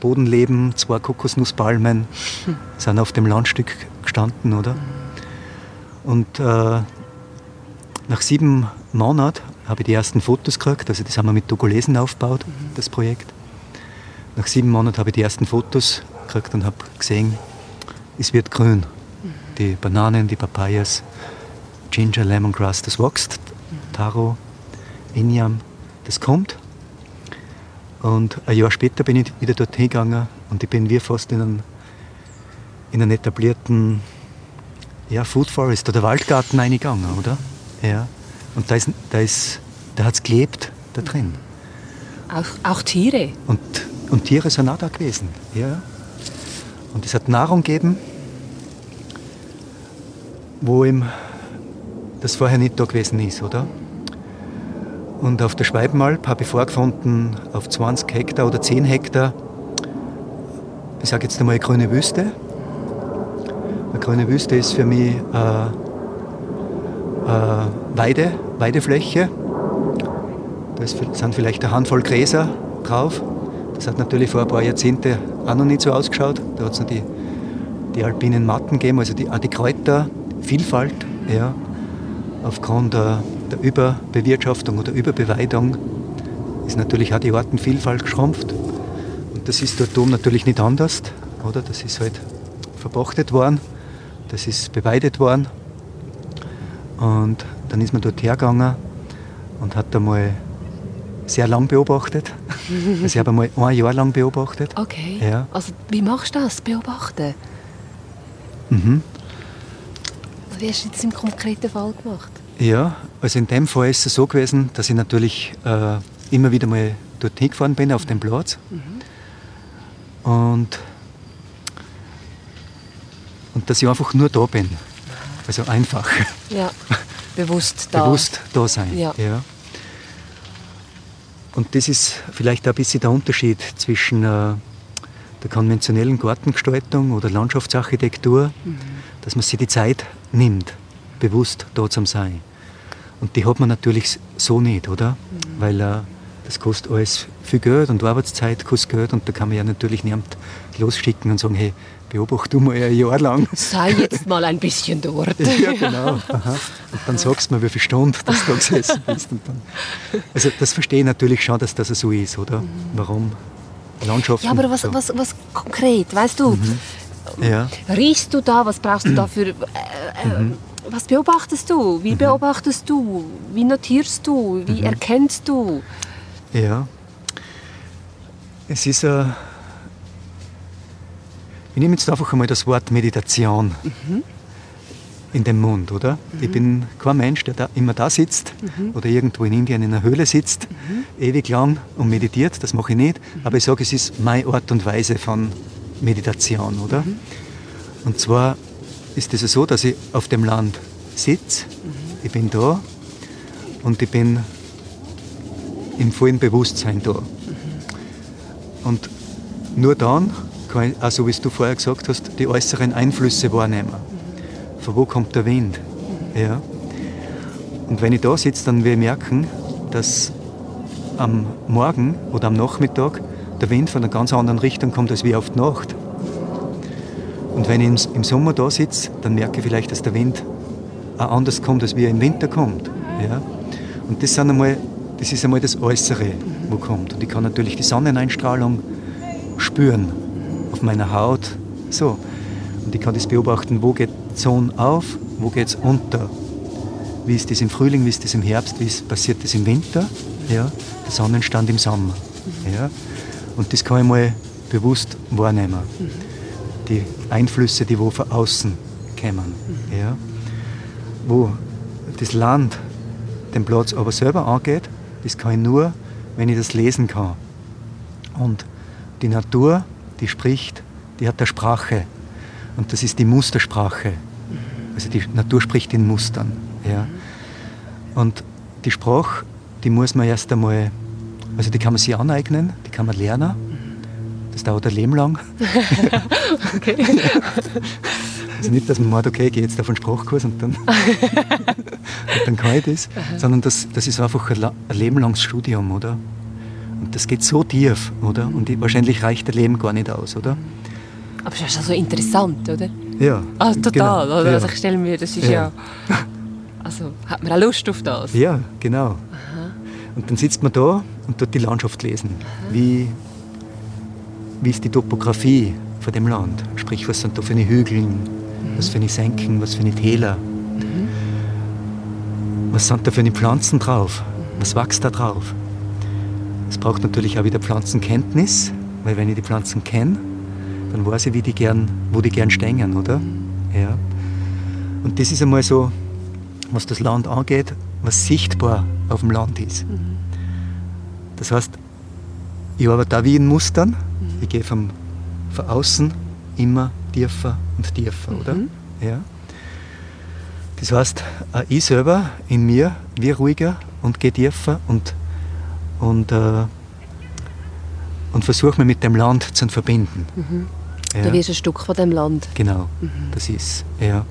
Bodenleben, zwei Kokosnusspalmen hm. sind auf dem Landstück gestanden, oder? Hm. Und äh, nach sieben Monaten habe ich die ersten Fotos gekriegt, also das haben wir mit Togolesen aufgebaut, mhm. das Projekt. Nach sieben Monaten habe ich die ersten Fotos gekriegt und habe gesehen, es wird grün. Die Bananen, die Papayas, Ginger, Lemongrass, das wächst. Taro, Inyam, das kommt. Und ein Jahr später bin ich wieder dorthin gegangen und ich bin wie fast in einen, in einen etablierten ja, Food Forest oder Waldgarten eingegangen, oder? Ja. Und da, ist, da, ist, da hat es gelebt, da drin. Auch, auch Tiere? Und, und Tiere sind auch da gewesen. Ja. Und es hat Nahrung gegeben, wo ihm das vorher nicht da gewesen ist, oder? Und auf der Schweibenalp habe ich vorgefunden, auf 20 Hektar oder 10 Hektar, ich sage jetzt einmal grüne Wüste. Eine grüne Wüste ist für mich äh, äh, Weide, Weidefläche. Da sind vielleicht eine Handvoll Gräser drauf. Das hat natürlich vor ein paar Jahrzehnten auch noch nicht so ausgeschaut. Da hat es noch die, die alpinen Matten gegeben, also die, auch die Kräutervielfalt. Ja, aufgrund der, der Überbewirtschaftung oder Überbeweidung ist natürlich auch die Artenvielfalt geschrumpft. Und das ist dort oben natürlich nicht anders. Oder? Das ist halt verpachtet worden, das ist beweidet worden. Und dann ist man dort hergegangen und hat einmal sehr lang beobachtet. also ich habe einmal ein Jahr lang beobachtet. Okay. Ja. Also wie machst du das, beobachten? Mhm. Wie hast du das im konkreten Fall gemacht? Ja, also in dem Fall ist es so gewesen, dass ich natürlich äh, immer wieder mal dorthin gefahren bin, auf den Platz. Mhm. Und, und dass ich einfach nur da bin. Also einfach. Ja, bewusst da. bewusst da sein. Ja. ja. Und das ist vielleicht ein bisschen der Unterschied zwischen äh, der konventionellen Gartengestaltung oder Landschaftsarchitektur, mhm. dass man sich die Zeit nimmt, bewusst da zu sein. Und die hat man natürlich so nicht, oder? Mhm. Weil äh, das kostet alles viel Geld und Arbeitszeit kostet Geld und da kann man ja natürlich niemand losschicken und sagen, hey, beobachte du mal ein Jahr lang. Sei jetzt mal ein bisschen dort. ja, genau. Aha. Und dann sagst du mir, wie viele Stunden dass du da gesessen bist. Also das verstehe ich natürlich schon, dass das so ist, oder? Mhm. Warum Landschaften... Ja, aber was, was, was konkret, weißt du? Mhm. Ja. Riechst du da, was brauchst du da für... Äh, äh, mhm. Was beobachtest du? Wie mhm. beobachtest du? Wie notierst du? Wie mhm. erkennst du? Ja. Es ist ein... Äh, ich nehme jetzt einfach einmal das Wort Meditation mhm. in den Mund, oder? Mhm. Ich bin kein Mensch, der da immer da sitzt mhm. oder irgendwo in Indien in einer Höhle sitzt, mhm. ewig lang und meditiert. Das mache ich nicht. Mhm. Aber ich sage, es ist meine Art und Weise von Meditation, oder? Mhm. Und zwar ist es so, dass ich auf dem Land sitze, ich bin da und ich bin im vollen Bewusstsein da. Und nur dann kann ich, also wie du vorher gesagt hast, die äußeren Einflüsse wahrnehmen. Von wo kommt der Wind? Ja. Und wenn ich da sitze, dann will ich merken, dass am Morgen oder am Nachmittag der Wind von einer ganz anderen Richtung kommt als wie auf die Nacht. Und wenn ich im Sommer da sitze, dann merke ich vielleicht, dass der Wind auch anders kommt, als wie er im Winter kommt. Ja? Und das, sind einmal, das ist einmal das Äußere, wo kommt. Und ich kann natürlich die Sonneneinstrahlung spüren auf meiner Haut. So. Und ich kann das beobachten, wo geht die Sonne auf, wo geht es unter. Wie ist das im Frühling, wie ist das im Herbst, wie passiert das im Winter, ja? der Sonnenstand im Sommer. Ja? Und das kann ich mal bewusst wahrnehmen. Die Einflüsse, die wo von außen kommen. Ja? wo das Land den Platz aber selber angeht, das kann ich nur, wenn ich das lesen kann. Und die Natur, die spricht, die hat eine Sprache. Und das ist die Mustersprache. Also die Natur spricht in Mustern. Ja. Und die Sprache, die muss man erst einmal, also die kann man sich aneignen, die kann man lernen. Das dauert ein Leben lang. okay. Also nicht, dass man meint, okay, ich gehe jetzt auf einen Sprachkurs und dann, und dann kann ich das, sondern das, das ist einfach ein, ein lebenlanges Studium, oder? Und das geht so tief, oder? Und wahrscheinlich reicht das Leben gar nicht aus, oder? Aber es ist ja so interessant, oder? Ja. Ah, total, genau. oder? Also ich stelle mir, das ist ja. ja. Also hat man auch Lust auf das? Ja, genau. Aha. Und dann sitzt man da und tut die Landschaft lesen. Wie, wie ist die Topografie von dem Land? Sprich, was sind da für eine Hügel, was für eine Senken, was für eine Täler. Was sind da für eine Pflanzen drauf? Was wächst da drauf? Es braucht natürlich auch wieder Pflanzenkenntnis, weil wenn ich die Pflanzen kenne, dann weiß ich, wie die gern, wo die gern stehen, oder? Ja. Und das ist einmal so, was das Land angeht, was sichtbar auf dem Land ist. Mhm. Das heißt, ich arbeite da wie in Mustern. Mhm. Ich gehe vom, von außen immer tiefer und tiefer, mhm. oder? Ja. Das heißt, ich selber in mir wie ruhiger und gehe tiefer und, und, äh, und versuche mich mit dem Land zu verbinden. Mhm. Ja. Du wirst ein Stück von dem Land. Genau, mhm. das ist, ja.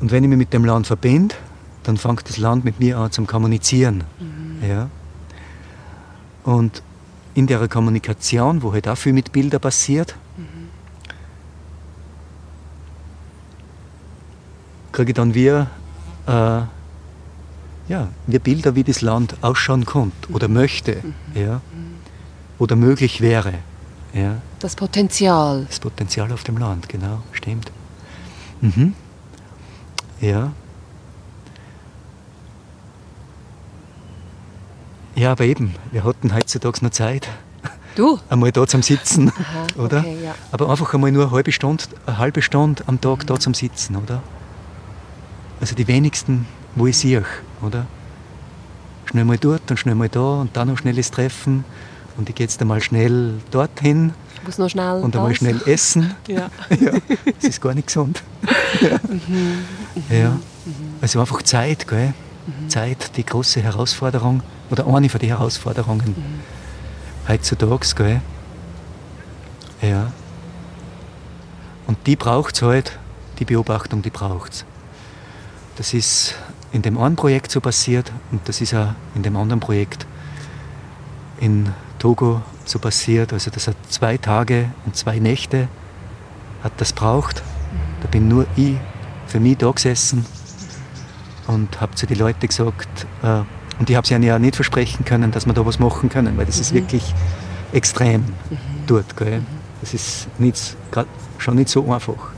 Und wenn ich mich mit dem Land verbinde, dann fängt das Land mit mir an zu kommunizieren. Mhm. Ja. Und in der Kommunikation, wo halt auch viel mit Bildern passiert, kriege ich dann wir, äh, ja, wir Bilder, wie das Land ausschauen könnte oder möchte mhm. ja, oder möglich wäre. Ja. Das Potenzial. Das Potenzial auf dem Land, genau, stimmt. Mhm. Ja. Ja, aber eben, wir hatten heutzutage noch Zeit. Du? Einmal da zum Sitzen, Aha, oder? Okay, ja. Aber einfach einmal nur eine halbe Stunde, eine halbe Stunde am Tag da zum Sitzen, oder? Also die wenigsten, wo ich sehe, oder? Schnell mal dort und schnell mal da und dann noch schnelles Treffen. Und ich gehe jetzt einmal schnell dorthin. Ich muss noch schnell Und einmal schnell essen. ja. ja. Das ist gar nicht gesund. ja. Mhm. ja. Mhm. Also einfach Zeit, gell? Mhm. Zeit, die große Herausforderung oder eine von den Herausforderungen mhm. heutzutage, gell? Ja. Und die braucht es halt, die Beobachtung, die braucht es. Das ist in dem einen Projekt so passiert und das ist auch in dem anderen Projekt in Togo so passiert. Also das hat zwei Tage und zwei Nächte hat das braucht. Da bin nur ich für mich da gesessen und habe zu den Leuten gesagt, äh, und ich habe sie ja nicht versprechen können, dass wir da was machen können, weil das mhm. ist wirklich extrem mhm. dort. Gell? Mhm. Das ist nicht, schon nicht so einfach.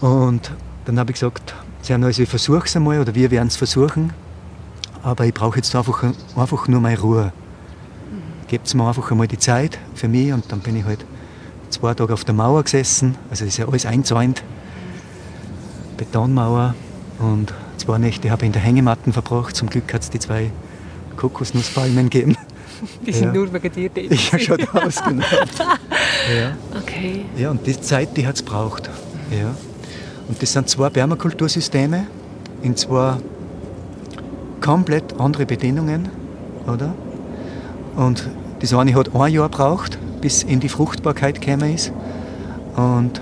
Und dann habe ich gesagt, also ich versuche es einmal oder wir werden es versuchen, aber ich brauche jetzt einfach, einfach nur meine Ruhe. Mhm. Gebt mir einfach einmal die Zeit für mich und dann bin ich halt zwei Tage auf der Mauer gesessen, also ist ja alles eingezäunt, Betonmauer und zwei Nächte habe ich in der Hängematten verbracht. Zum Glück hat es die zwei Kokosnusspalmen gegeben. Die sind ja. nur wegen dir dort. Ja, schaut aus, genau. ja. Okay. Ja, und die Zeit, die hat es braucht. Ja. Und das sind zwei Permakultursysteme in zwei komplett andere Bedingungen, oder? Und das eine hat ein Jahr gebraucht, bis in die Fruchtbarkeit gekommen ist. Und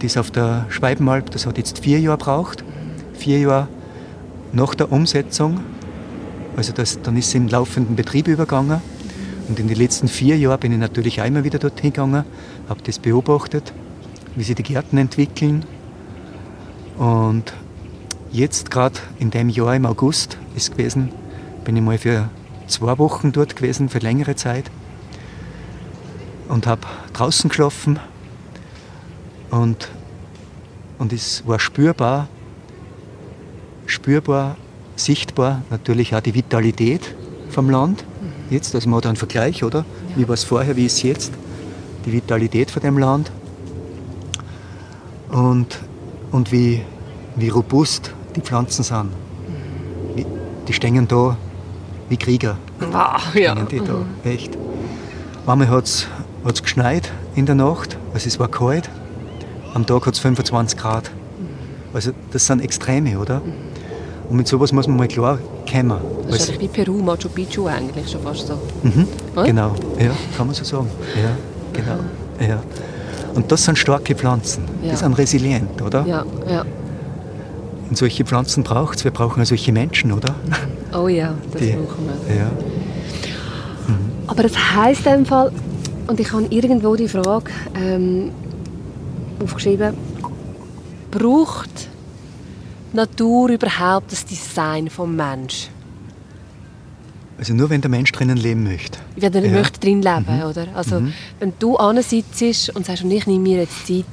das auf der Schweibenalb, das hat jetzt vier Jahre gebraucht. Vier Jahre nach der Umsetzung. Also das, dann ist es in laufenden Betrieb übergegangen. Und in den letzten vier Jahren bin ich natürlich einmal wieder dorthin gegangen, habe das beobachtet, wie sich die Gärten entwickeln. Und jetzt gerade in dem Jahr im August ist gewesen, bin ich mal für zwei Wochen dort gewesen, für längere Zeit. Und habe draußen geschlafen. Und, und es war spürbar, spürbar, sichtbar natürlich auch die Vitalität vom Land. Jetzt, also man hat einen Vergleich, oder? Wie war es vorher, wie ist es jetzt? Die Vitalität von dem Land. Und, und wie, wie robust die Pflanzen sind. Wie, die stehen da wie Krieger. Wow, ja. Die da, mhm. echt. Manchmal hat es geschneit in der Nacht, also es war kalt. Am Tag hat es 25 Grad. Also das sind Extreme, oder? Mhm. Und mit sowas muss man mal klar kommen. Das ist eigentlich wie Peru, Machu Picchu eigentlich schon fast so. Mhm, genau, ja, kann man so sagen. Ja, genau. Ja. Und das sind starke Pflanzen. Ja. Die sind resilient, oder? Ja, ja. Und solche Pflanzen braucht es. Wir brauchen ja solche Menschen, oder? Oh ja, das Die, brauchen wir. Ja. Mhm. Aber das heisst in dem Fall, und ich habe irgendwo die Frage ähm, aufgeschrieben, braucht Natur überhaupt das Design vom Mensch? Also nur wenn der Mensch drinnen leben möchte. Wenn er ja. möchte drin leben, mhm. oder? Also mhm. wenn du sitzt und sagst, ich nehme mir jetzt Zeit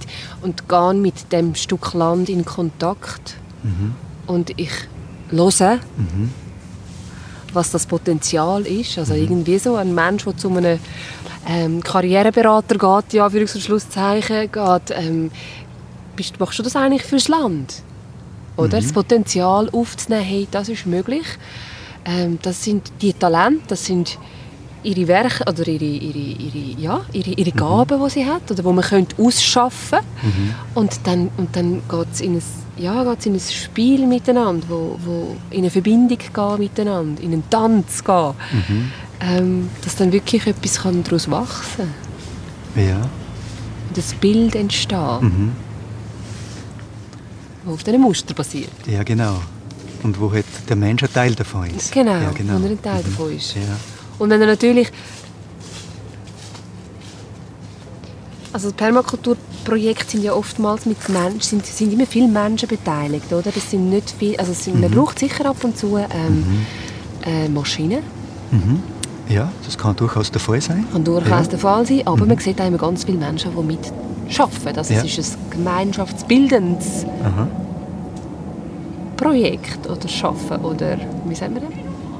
und gehe mit dem Stück Land in Kontakt mhm. und ich höre, mhm. was das Potenzial ist. Also mhm. irgendwie so ein Mensch, der zu einem ähm, Karriereberater geht, ja, für Schlusszeichen, geht, ähm, bist, machst du das eigentlich fürs Land? Oder? Mhm. Das Potenzial aufzunehmen, hey, das ist möglich. Ähm, das sind die Talente, das sind ihre Werke oder ihre, ihre, ihre, ja, ihre, ihre mhm. Gaben, mhm. die sie hat oder die man könnte ausschaffen mhm. und dann, und dann geht es in ein ja, geht's in ein Spiel miteinander, wo, wo in eine Verbindung gehen miteinander, in einen Tanz gehen, mhm. ähm, dass dann wirklich etwas daraus wachsen kann. Ja. Und das Bild entsteht. Mhm wo auf diesen Muster basiert. Ja, genau. Und wo halt der Mensch ein Teil davon ist. Genau, ja, genau. wo er ein Teil mhm. davon ist. Ja. Und wenn er natürlich... Also Permakulturprojekte sind ja oftmals mit Menschen, sind, sind immer viele Menschen beteiligt, oder? Das sind nicht viel, also sind, mhm. man braucht sicher ab und zu ähm, mhm. äh, Maschinen. Mhm. Ja, das kann durchaus der Fall sein. Kann durchaus ja. der Fall sein, aber mhm. man sieht auch immer ganz viele Menschen, die mit arbeiten. Also ja. es ist ein gemeinschaftsbildendes Aha. Projekt oder Schaffen oder wie sagen wir das?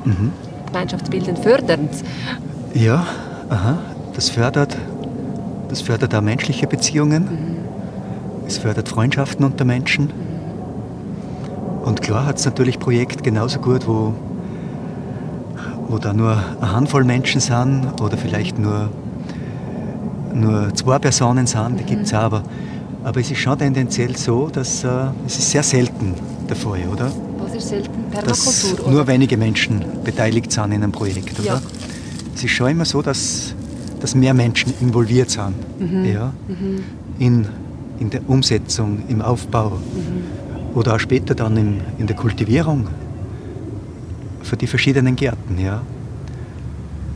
Mhm. Gemeinschaftsbildend fördernd. Ja, aha. das fördert, das fördert auch menschliche Beziehungen. Mhm. Es fördert Freundschaften unter Menschen. Mhm. Und klar hat es natürlich Projekte genauso gut, wo, wo da nur eine Handvoll Menschen sind oder vielleicht nur nur zwei Personen sind, die gibt es aber. Aber es ist schon tendenziell so, dass äh, es ist sehr selten der Fall, oder? Was ist selten? Permakultur? Dass oder? nur wenige Menschen beteiligt sind in einem Projekt, oder? Ja. Es ist schon immer so, dass, dass mehr Menschen involviert sind mhm. Ja, mhm. In, in der Umsetzung, im Aufbau mhm. oder auch später dann in, in der Kultivierung für die verschiedenen Gärten. Ja.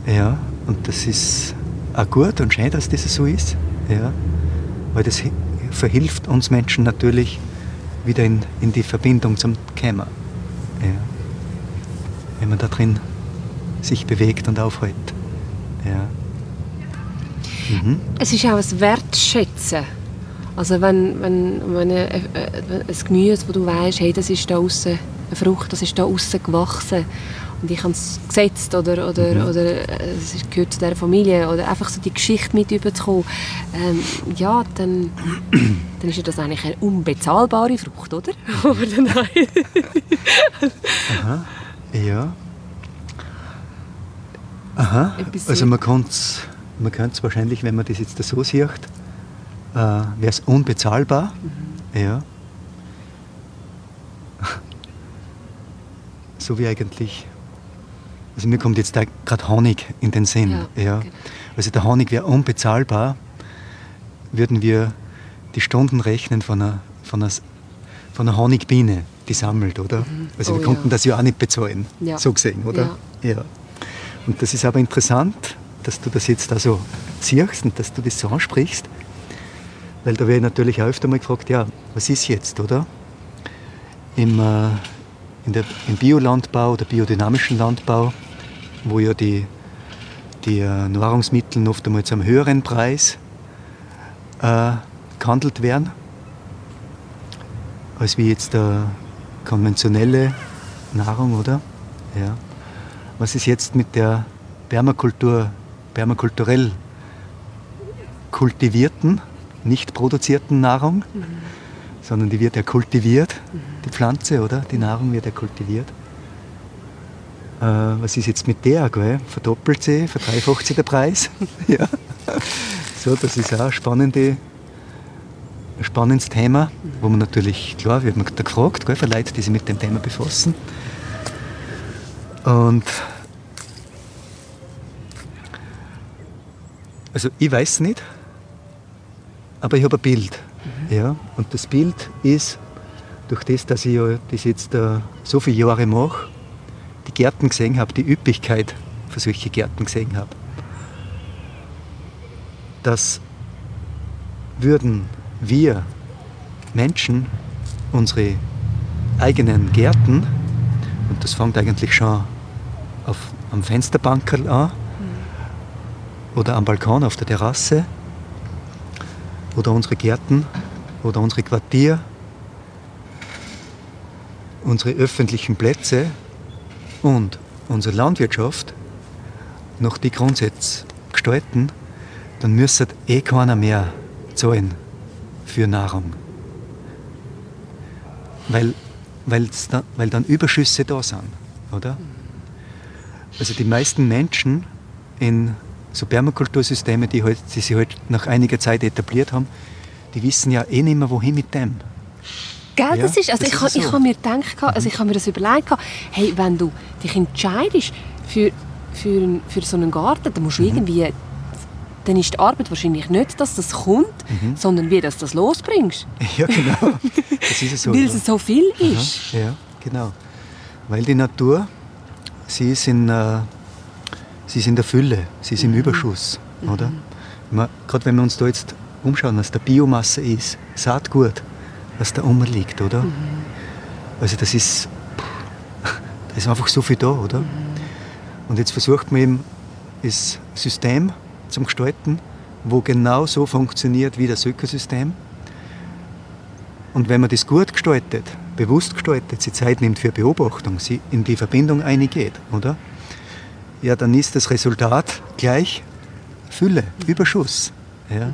Ja, und das ist auch gut und schön, dass das so ist. Ja, weil das verhilft uns Menschen natürlich wieder in, in die Verbindung zum Kämmer. Ja. Wenn man da drin sich bewegt und aufhält. Ja. Mhm. Es ist auch ein Wertschätzen. Also wenn, wenn, wenn ein, ein Gemüse, wo du weißt, hey, das ist da außen eine Frucht, das ist da außen gewachsen und ich habe es gesetzt oder, oder, mhm. oder äh, es gehört zu dieser Familie oder einfach so die Geschichte mit überzukommen, ähm, ja, dann, dann ist ja das eigentlich eine unbezahlbare Frucht, oder? oder nein? Aha, ja. Aha, also man kann es man wahrscheinlich, wenn man das jetzt so sieht, äh, wäre es unbezahlbar. Mhm. Ja. so wie eigentlich also mir kommt jetzt da gerade Honig in den Sinn. Ja, ja. Genau. Also der Honig wäre unbezahlbar, würden wir die Stunden rechnen von einer, von einer, von einer Honigbiene, die sammelt, oder? Mhm. Also oh, wir konnten ja. das ja auch nicht bezahlen, so gesehen, oder? Ja. Und das ist aber interessant, dass du das jetzt da so siehst und dass du das so ansprichst, weil da werde ich natürlich auch öfter mal gefragt, ja, was ist jetzt, oder? Im, äh, in der, Im Biolandbau oder biodynamischen Landbau wo ja die, die äh, Nahrungsmittel oft einmal zu einem höheren Preis äh, gehandelt werden, als wie jetzt der konventionelle Nahrung, oder? Ja. Was ist jetzt mit der Permakultur, permakulturell kultivierten, nicht produzierten Nahrung, mhm. sondern die wird ja kultiviert, mhm. die Pflanze, oder? Die Nahrung wird ja kultiviert äh, was ist jetzt mit der, gell? verdoppelt sie, verdreifacht sie der Preis. ja. So, das ist auch ein, spannende, ein spannendes Thema, wo man natürlich, klar, wird man da gefragt, gell, von Leuten, die sich mit dem Thema befassen. Und also ich weiß es nicht, aber ich habe ein Bild. Mhm. Ja? Und das Bild ist, durch das, dass ich ja das jetzt uh, so viele Jahre mache, die Gärten gesehen habe, die Üppigkeit für solche Gärten gesehen habe, dass würden wir Menschen unsere eigenen Gärten, und das fängt eigentlich schon auf, am Fensterbankerl an, mhm. oder am Balkon auf der Terrasse, oder unsere Gärten, oder unsere Quartier, unsere öffentlichen Plätze und unsere Landwirtschaft nach die Grundsätze gestalten, dann müsste eh keiner mehr zahlen für Nahrung. Weil, dann, weil dann Überschüsse da sind, oder? Also die meisten Menschen in so Permakultursystemen, die, halt, die sich halt nach einiger Zeit etabliert haben, die wissen ja eh nicht mehr, wohin mit dem. Gell, das ist, also das ich, ist so. ich habe mir gedacht, also ich habe mir das überlegt, hey, wenn du dich entscheidest für, für, für so einen Garten, dann musst du mhm. irgendwie, dann ist die Arbeit wahrscheinlich nicht, dass das kommt, mhm. sondern wie dass du das losbringst. Ja, genau. Das ist so. Weil es so viel ist. Aha. Ja, genau. Weil die Natur, sie ist in, äh, sie ist in der Fülle, sie ist im mhm. Überschuss, oder? Mhm. Gerade wenn wir uns da jetzt umschauen, was der Biomasse ist, Saatgut, was da oben liegt, oder? Mhm. Also das ist, da ist einfach so viel da, oder? Mhm. Und jetzt versucht man eben das System zum Gestalten, wo genau so funktioniert wie das Ökosystem. Und wenn man das gut gestaltet, bewusst gestaltet, sich Zeit nimmt für Beobachtung, sie in die Verbindung eingeht, oder? Ja, dann ist das Resultat gleich Fülle, mhm. Überschuss. Ja?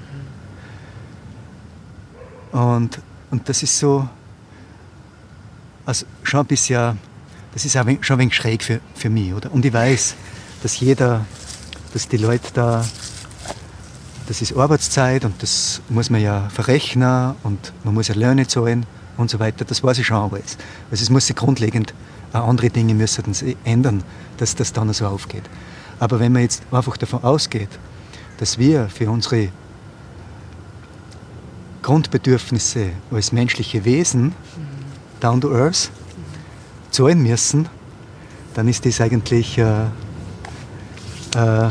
Und und das ist so, also schon ein bisschen, das ist auch schon ein wenig schräg für, für mich, oder? Und ich weiß, dass jeder, dass die Leute da, das ist Arbeitszeit und das muss man ja verrechnen und man muss ja Löhne zahlen und so weiter. Das weiß ich schon alles. Also es muss sich grundlegend, auch andere Dinge müssen sich ändern, dass das dann so aufgeht. Aber wenn man jetzt einfach davon ausgeht, dass wir für unsere Grundbedürfnisse als menschliche Wesen, down to earth, zahlen müssen, dann ist das eigentlich äh, äh,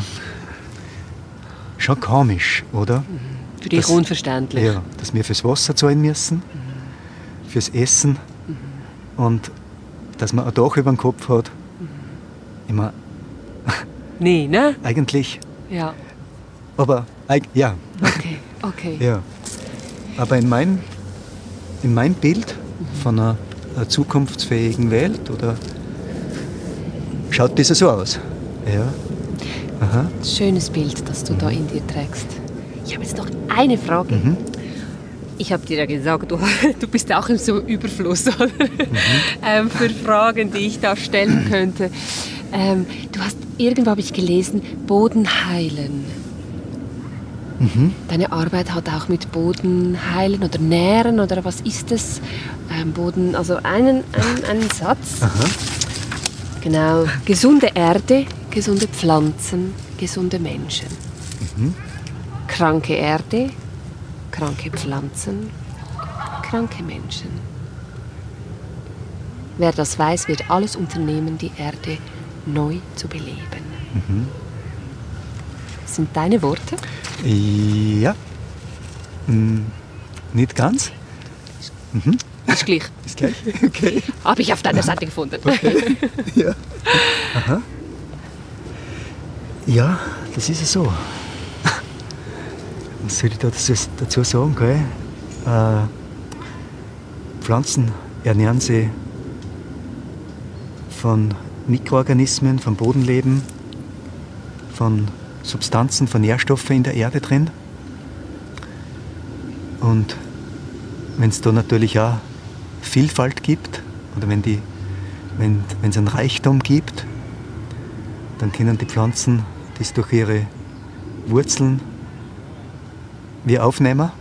schon komisch, oder? Für dich Das- unverständlich. Ja, dass wir fürs Wasser zahlen müssen, fürs Essen und dass man ein Dach über dem Kopf hat. Ich meine, Nee, ne? eigentlich, Ja. aber ja, Okay, okay. ja. Aber in mein, in mein Bild von einer, einer zukunftsfähigen Welt oder schaut das so aus. Ja. Aha. Schönes Bild, das du da in dir trägst. Ich habe jetzt noch eine Frage. Mhm. Ich habe dir ja gesagt, du, du bist ja auch im so Überfluss oder? ähm, für Fragen, die ich da stellen könnte. Ähm, du hast irgendwo habe ich gelesen, Boden heilen. Deine Arbeit hat auch mit Boden heilen oder nähren oder was ist es? Ähm, Boden, also einen, einen, einen Satz. Genau. Gesunde Erde, gesunde Pflanzen, gesunde Menschen. Kranke Erde, kranke Pflanzen, kranke Menschen. Wer das weiß, wird alles unternehmen, die Erde neu zu beleben. Das sind deine Worte? Ja. Hm, nicht ganz. Ist gleich. Ist gleich. Okay. Habe ich auf deiner Seite gefunden. Ja. Aha. Ja, das ist ja so. Was soll ich da dazu, dazu sagen? Gell? Äh, Pflanzen ernähren sich von Mikroorganismen, vom Bodenleben, von Substanzen, von Nährstoffen in der Erde drin. Und wenn es da natürlich auch Vielfalt gibt, oder wenn die wenn es einen Reichtum gibt, dann können die Pflanzen das durch ihre Wurzeln wie aufnehmen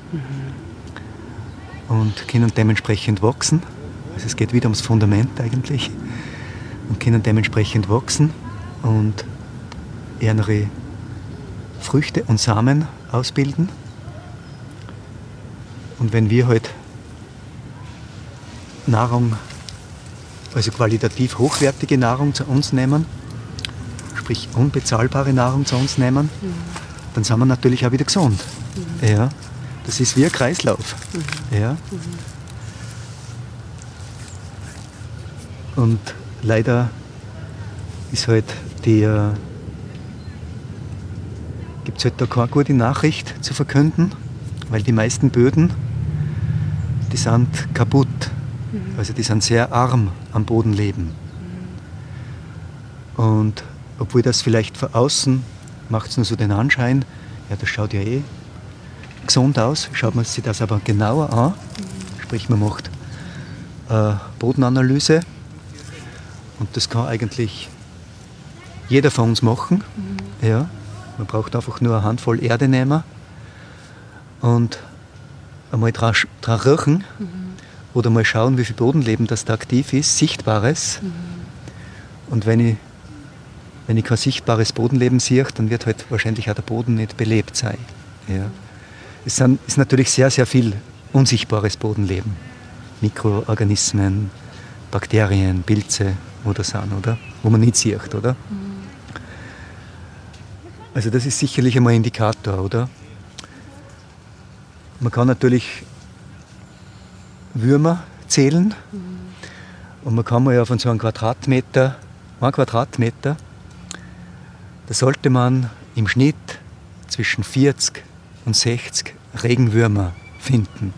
und können dementsprechend wachsen. Also es geht wieder ums Fundament eigentlich. Und können dementsprechend wachsen und ihre Früchte und Samen ausbilden. Und wenn wir halt Nahrung also qualitativ hochwertige Nahrung zu uns nehmen, sprich unbezahlbare Nahrung zu uns nehmen, dann sind wir natürlich auch wieder gesund. Ja, das ist wie ein Kreislauf. Ja. Und leider ist halt die, äh, gibt es halt da keine gute Nachricht zu verkünden, weil die meisten Böden, die sind kaputt. Also die sind sehr arm am Bodenleben. Und obwohl das vielleicht von außen macht es nur so den Anschein, ja, das schaut ja eh gesund aus, schaut man sich das aber genauer an, sprich man macht äh, Bodenanalyse. Und das kann eigentlich jeder von uns machen. Ja, man braucht einfach nur eine Handvoll Erde nehmen und einmal dran, dran riechen oder mal schauen, wie viel Bodenleben das da aktiv ist, Sichtbares. Und wenn ich, wenn ich kein sichtbares Bodenleben sehe, dann wird halt wahrscheinlich auch der Boden nicht belebt sein. Ja. Es sind, ist natürlich sehr, sehr viel unsichtbares Bodenleben. Mikroorganismen, Bakterien, Pilze, wo das sind, oder? Wo man nicht sieht, oder? Also das ist sicherlich einmal ein Indikator, oder? Man kann natürlich Würmer zählen. Und man kann mal ja von so einem Quadratmeter, ein Quadratmeter, da sollte man im Schnitt zwischen 40 und 60 Regenwürmer finden.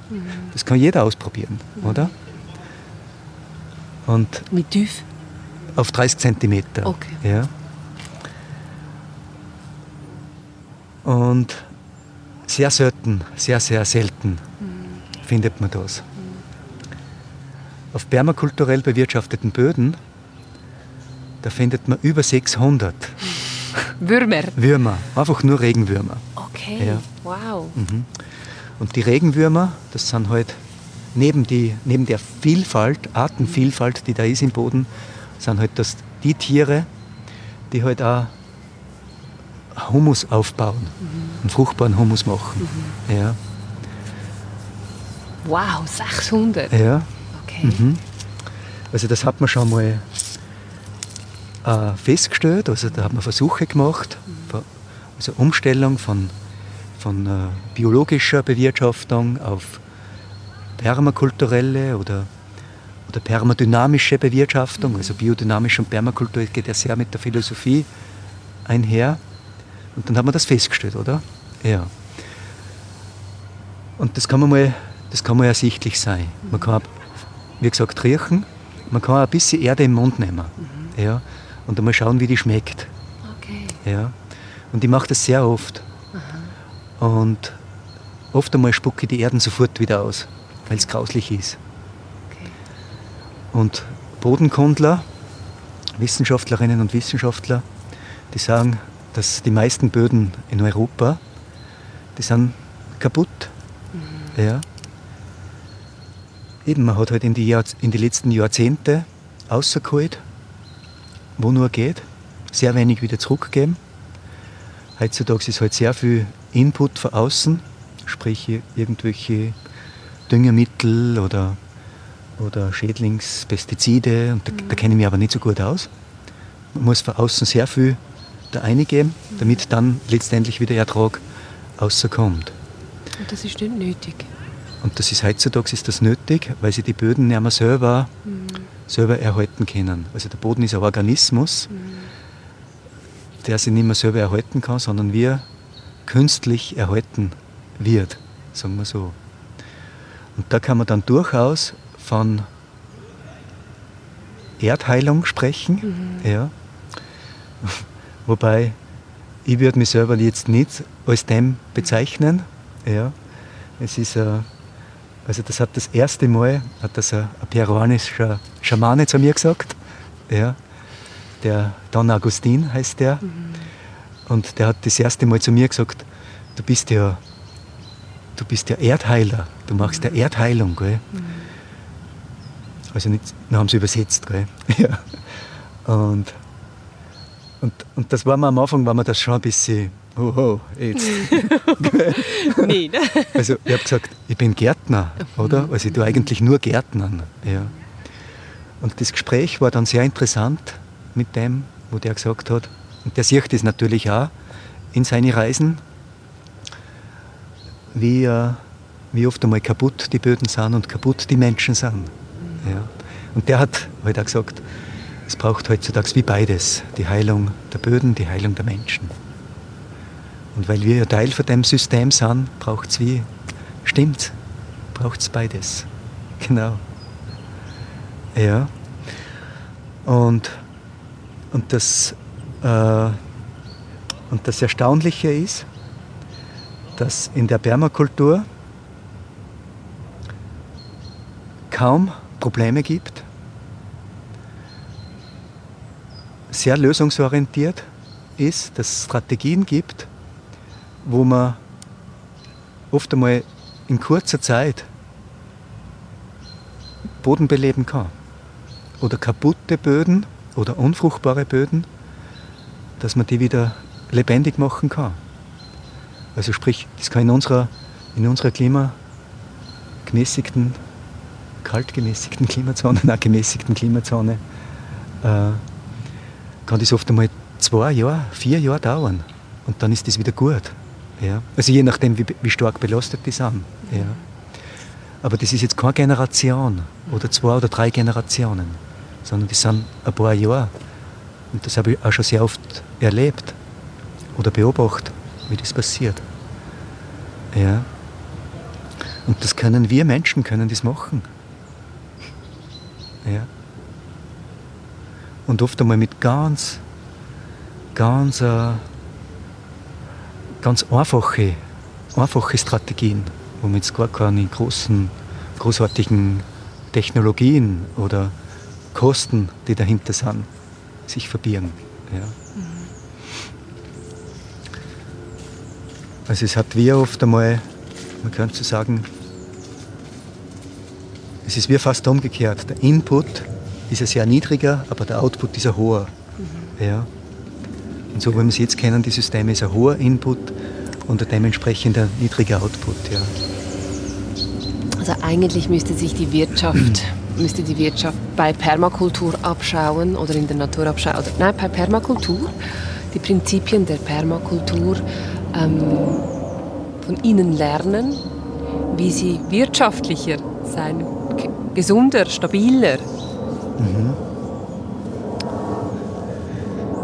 Das kann jeder ausprobieren, oder? Und Wie tief? auf 30 Zentimeter. Okay. Ja. Und sehr selten, sehr, sehr selten findet man das. Auf permakulturell bewirtschafteten Böden, da findet man über 600 Würmer. Würmer, einfach nur Regenwürmer. Okay. Ja. Wow. Und die Regenwürmer, das sind halt neben, die, neben der Vielfalt, Artenvielfalt, die da ist im Boden, sind halt das die Tiere, die halt auch Humus aufbauen, einen fruchtbaren Humus machen. Ja, Wow, 600. ja. Okay. Mhm. Also das hat man schon mal äh, festgestellt, also da hat man Versuche gemacht, also Umstellung von, von äh, biologischer Bewirtschaftung auf permakulturelle oder, oder permadynamische Bewirtschaftung. Also biodynamisch und Permakultur geht ja sehr mit der Philosophie einher. Und dann hat man das festgestellt, oder? Ja. Und das kann man mal, das kann mal ersichtlich sein. Man kann, wie gesagt, riechen. Man kann auch ein bisschen Erde im Mund nehmen. Mhm. Ja, und dann mal schauen, wie die schmeckt. Okay. Ja. Und ich mache das sehr oft. Aha. Und oft einmal spucke ich die Erden sofort wieder aus, weil es grauslich ist. Okay. Und Bodenkundler, Wissenschaftlerinnen und Wissenschaftler, die sagen, dass die meisten Böden in Europa, die sind kaputt. Mhm. Ja. Eben, man hat halt in die, Jahr, in die letzten Jahrzehnte rausgeholt, wo nur geht, sehr wenig wieder zurückgegeben. Heutzutage ist halt sehr viel Input von außen, sprich irgendwelche Düngemittel oder, oder Schädlingspestizide, und da, da kenne ich mich aber nicht so gut aus. Man muss von außen sehr viel da eingeben, damit dann letztendlich wieder Ertrag rauskommt. Und das ist nicht nötig. Und das ist heutzutage ist das nötig, weil sie die Böden nicht mehr selber, mhm. selber erhalten können. Also der Boden ist ein Organismus, mhm. der sich nicht mehr selber erhalten kann, sondern wir künstlich erhalten wird, sagen wir so. Und da kann man dann durchaus von Erdheilung sprechen. Mhm. Ja. Wobei ich würde mich selber jetzt nicht als dem bezeichnen. Ja. Es ist also das hat das erste Mal, hat das ein, ein peruanischer Schamane zu mir gesagt. Ja. Der Don Agustin heißt der. Mhm. Und der hat das erste Mal zu mir gesagt, du bist ja, du bist ja Erdheiler, du machst ja mhm. Erdheilung. Gell? Mhm. Also nicht, dann haben sie übersetzt. Gell? Ja. Und und, und das war mir am Anfang, war mir das schon ein bisschen, oh, oh jetzt. nee, ne? Also ich habe gesagt, ich bin Gärtner, oder? Also ich tue eigentlich nur Gärtnern. Ja. Und das Gespräch war dann sehr interessant mit dem, wo der gesagt hat, und der sieht das natürlich auch in seinen Reisen, wie, äh, wie oft einmal kaputt die Böden sind und kaputt die Menschen sind. Ja. Und der hat halt auch gesagt, es braucht heutzutage wie beides, die Heilung der Böden, die Heilung der Menschen. Und weil wir Teil von dem System sind, braucht es wie, stimmt, braucht es beides. Genau. Ja. Und, und, das, äh, und das Erstaunliche ist, dass in der Permakultur kaum Probleme gibt, sehr lösungsorientiert ist, dass es Strategien gibt, wo man oft einmal in kurzer Zeit Boden beleben kann. Oder kaputte Böden oder unfruchtbare Böden, dass man die wieder lebendig machen kann. Also sprich, das kann in unserer, in unserer klimagemäßigten, kaltgemäßigten Klimazone, nein, gemäßigten Klimazone äh, kann das oft einmal zwei Jahre, vier Jahre dauern. Und dann ist das wieder gut. Ja. Also je nachdem, wie, wie stark belastet die sind. Ja. Aber das ist jetzt keine Generation oder zwei oder drei Generationen, sondern das sind ein paar Jahre. Und das habe ich auch schon sehr oft erlebt oder beobachtet, wie das passiert. Ja. Und das können wir Menschen können das machen. Ja und oft einmal mit ganz, ganz, äh, ganz einfache, einfache Strategien, wo man jetzt gar keine großen, großartigen Technologien oder Kosten, die dahinter sind, sich verbirgen. Ja. Mhm. Also es hat wie oft einmal, man könnte so sagen, es ist wie fast umgekehrt. Der Input ist er sehr niedriger, aber der Output ist ein hoher. Mhm. Ja. Und so wie wir es jetzt kennen, die Systeme ist ein hoher Input und ein dementsprechend ein niedriger Output. Ja. Also eigentlich müsste sich die Wirtschaft müsste die Wirtschaft bei Permakultur abschauen oder in der Natur abschauen. Oder, nein, bei Permakultur. Die Prinzipien der Permakultur ähm, von ihnen lernen, wie sie wirtschaftlicher sein, gesunder, stabiler mhm.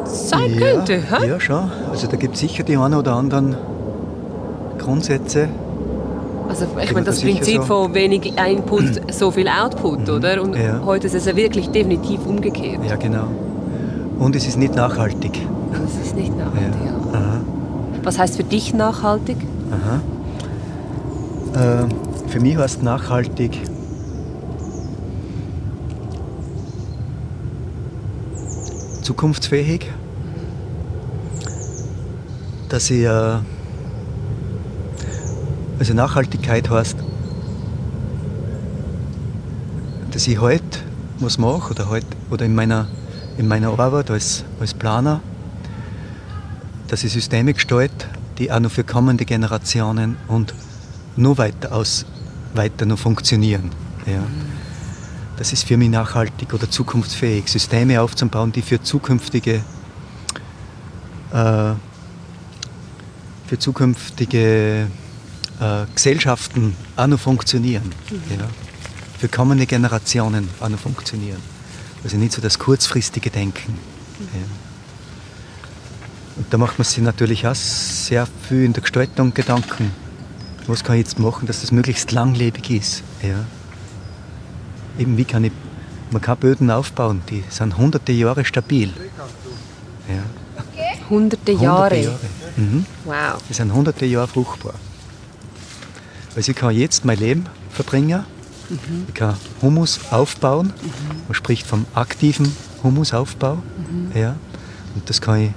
sein ja, könnte. Hä? Ja, schon. Also da gibt es sicher die einen oder anderen Grundsätze. Also ich meine, das Prinzip so. von wenig Input, so viel Output, mhm. oder? Und ja. heute ist es ja wirklich definitiv umgekehrt. Ja, genau. Und es ist nicht nachhaltig. Es ist nicht nachhaltig, ja. ja. Was heißt für dich nachhaltig? Aha. Äh, für mich heißt nachhaltig, zukunftsfähig, dass ich, äh, also Nachhaltigkeit heißt, dass ich heute was mache oder, heute, oder in, meiner, in meiner Arbeit als, als Planer, dass ich Systeme gestalte, die auch noch für kommende Generationen und nur weiter aus, weiter noch funktionieren. Ja. Das ist für mich nachhaltig oder zukunftsfähig, Systeme aufzubauen, die für zukünftige, äh, für zukünftige äh, Gesellschaften auch noch funktionieren. Mhm. Ja. Für kommende Generationen auch noch funktionieren. Also nicht so das kurzfristige Denken. Mhm. Ja. Und da macht man sich natürlich auch sehr viel in der Gestaltung Gedanken. Was kann ich jetzt machen, dass das möglichst langlebig ist? Ja. Eben wie kann ich, man kann Böden aufbauen, die sind hunderte Jahre stabil. Ja. Hunderte Jahre? Hunderte Jahre. Mhm. Wow. Die sind hunderte Jahre fruchtbar. Also ich kann jetzt mein Leben verbringen, mhm. ich kann Humus aufbauen, mhm. man spricht vom aktiven Humusaufbau. Mhm. Ja. Und das kann ich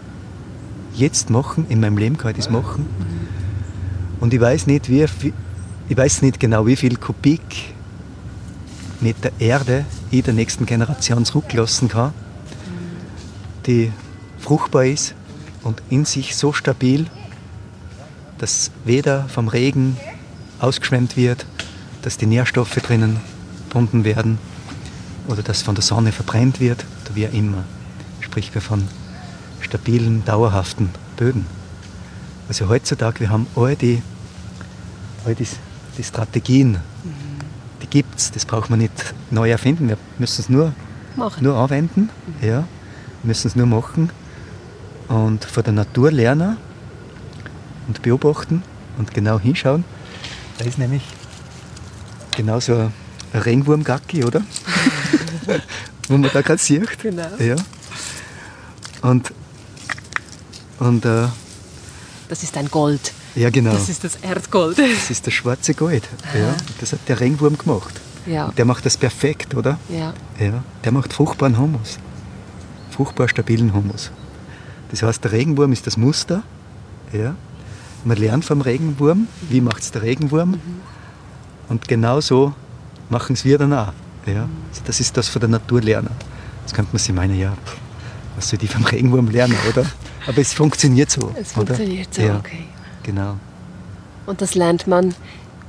jetzt machen, in meinem Leben kann ich das machen. Und ich weiß nicht, wie, ich weiß nicht genau, wie viel Kubik mit der Erde ich der nächsten Generation zurücklassen kann, die fruchtbar ist und in sich so stabil, dass weder vom Regen ausgeschwemmt wird, dass die Nährstoffe drinnen gebunden werden oder dass von der Sonne verbrennt wird oder wie auch immer. Sprich, wir von stabilen, dauerhaften Böden. Also heutzutage, wir haben all die, all die, die Strategien, die gibt es, das braucht man nicht neu erfinden, wir müssen es nur, nur anwenden, mhm. ja, müssen es nur machen und von der Natur lernen und beobachten und genau hinschauen. Da ist nämlich genau so ein Regenwurmgacki, oder? Wo man da gerade sieht. Genau. Ja. Und und, äh, das ist ein Gold. Ja, genau. Das ist das Erdgold. Das ist das schwarze Gold. Ja, das hat der Regenwurm gemacht. Ja. Und der macht das perfekt, oder? Ja. ja. Der macht fruchtbaren Humus. Fruchtbar stabilen Humus. Das heißt, der Regenwurm ist das Muster. Ja. Man lernt vom Regenwurm, wie macht es der Regenwurm. Mhm. Und genau so machen es wir dann auch. Ja. Also das ist das von der Natur lernen. Jetzt könnte man sich meinen, ja, was soll die vom Regenwurm lernen, oder? Aber es funktioniert so. Es funktioniert oder? so, ja, okay. Genau. Und das lernt man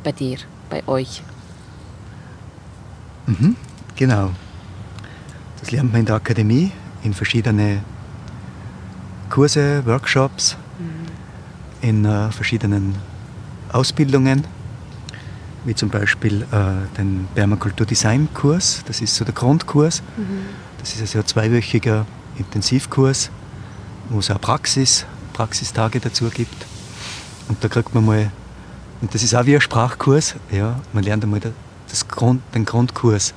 bei dir, bei euch? Mhm, genau. Das lernt man in der Akademie, in verschiedene Kurse, Workshops, mhm. in äh, verschiedenen Ausbildungen, wie zum Beispiel äh, den Permakultur Design Kurs. Das ist so der Grundkurs. Mhm. Das ist also ein zweiwöchiger Intensivkurs wo es auch Praxis, Praxistage dazu gibt. Und da kriegt man mal, und das ist auch wie ein Sprachkurs, ja, man lernt einmal das Grund, den Grundkurs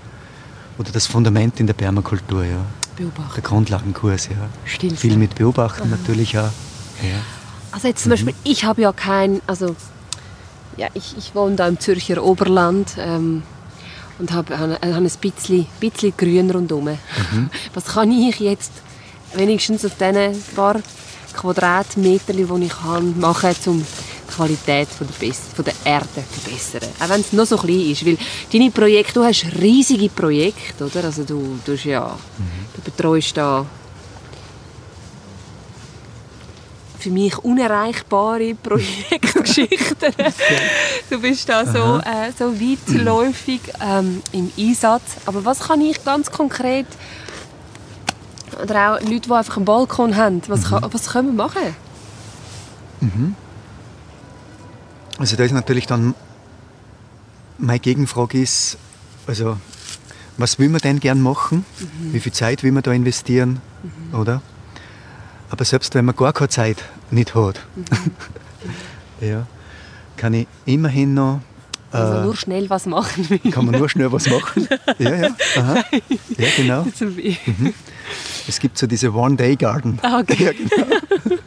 oder das Fundament in der Permakultur. Ja. Beobachten. Der Grundlagenkurs, ja. Stimmt. Viel mit Beobachten Aha. natürlich auch. Ja. Also jetzt zum mhm. Beispiel, ich habe ja kein, also ja, ich, ich wohne da im Zürcher Oberland ähm, und habe, habe ein bisschen, bisschen Grün rundherum. Mhm. Was kann ich jetzt wenigstens auf diesen paar Quadratmetern, die ich kann, machen um die Qualität von der, von der Erde zu verbessern. Auch wenn es noch so klein ist. Weil deine Projekte, du hast riesige Projekte, oder? Also du, du, ja, mhm. du betreust da für mich unerreichbare Projektgeschichten. du bist da so, äh, so weitläufig ähm, im Einsatz. Aber was kann ich ganz konkret oder auch Leute, die einfach einen Balkon haben, was, mhm. kann, was können wir machen? Mhm. Also da ist natürlich dann meine Gegenfrage ist, also was will man denn gern machen? Mhm. Wie viel Zeit will man da investieren? Mhm. Oder? Aber selbst wenn man gar keine Zeit nicht hat, mhm. ja, kann ich immerhin noch. Äh, also nur schnell was machen. kann man nur schnell was machen? ja, ja. Aha. Ja, genau. Mhm. Es gibt so diese One-Day-Garden. Ah, okay. Ja, genau.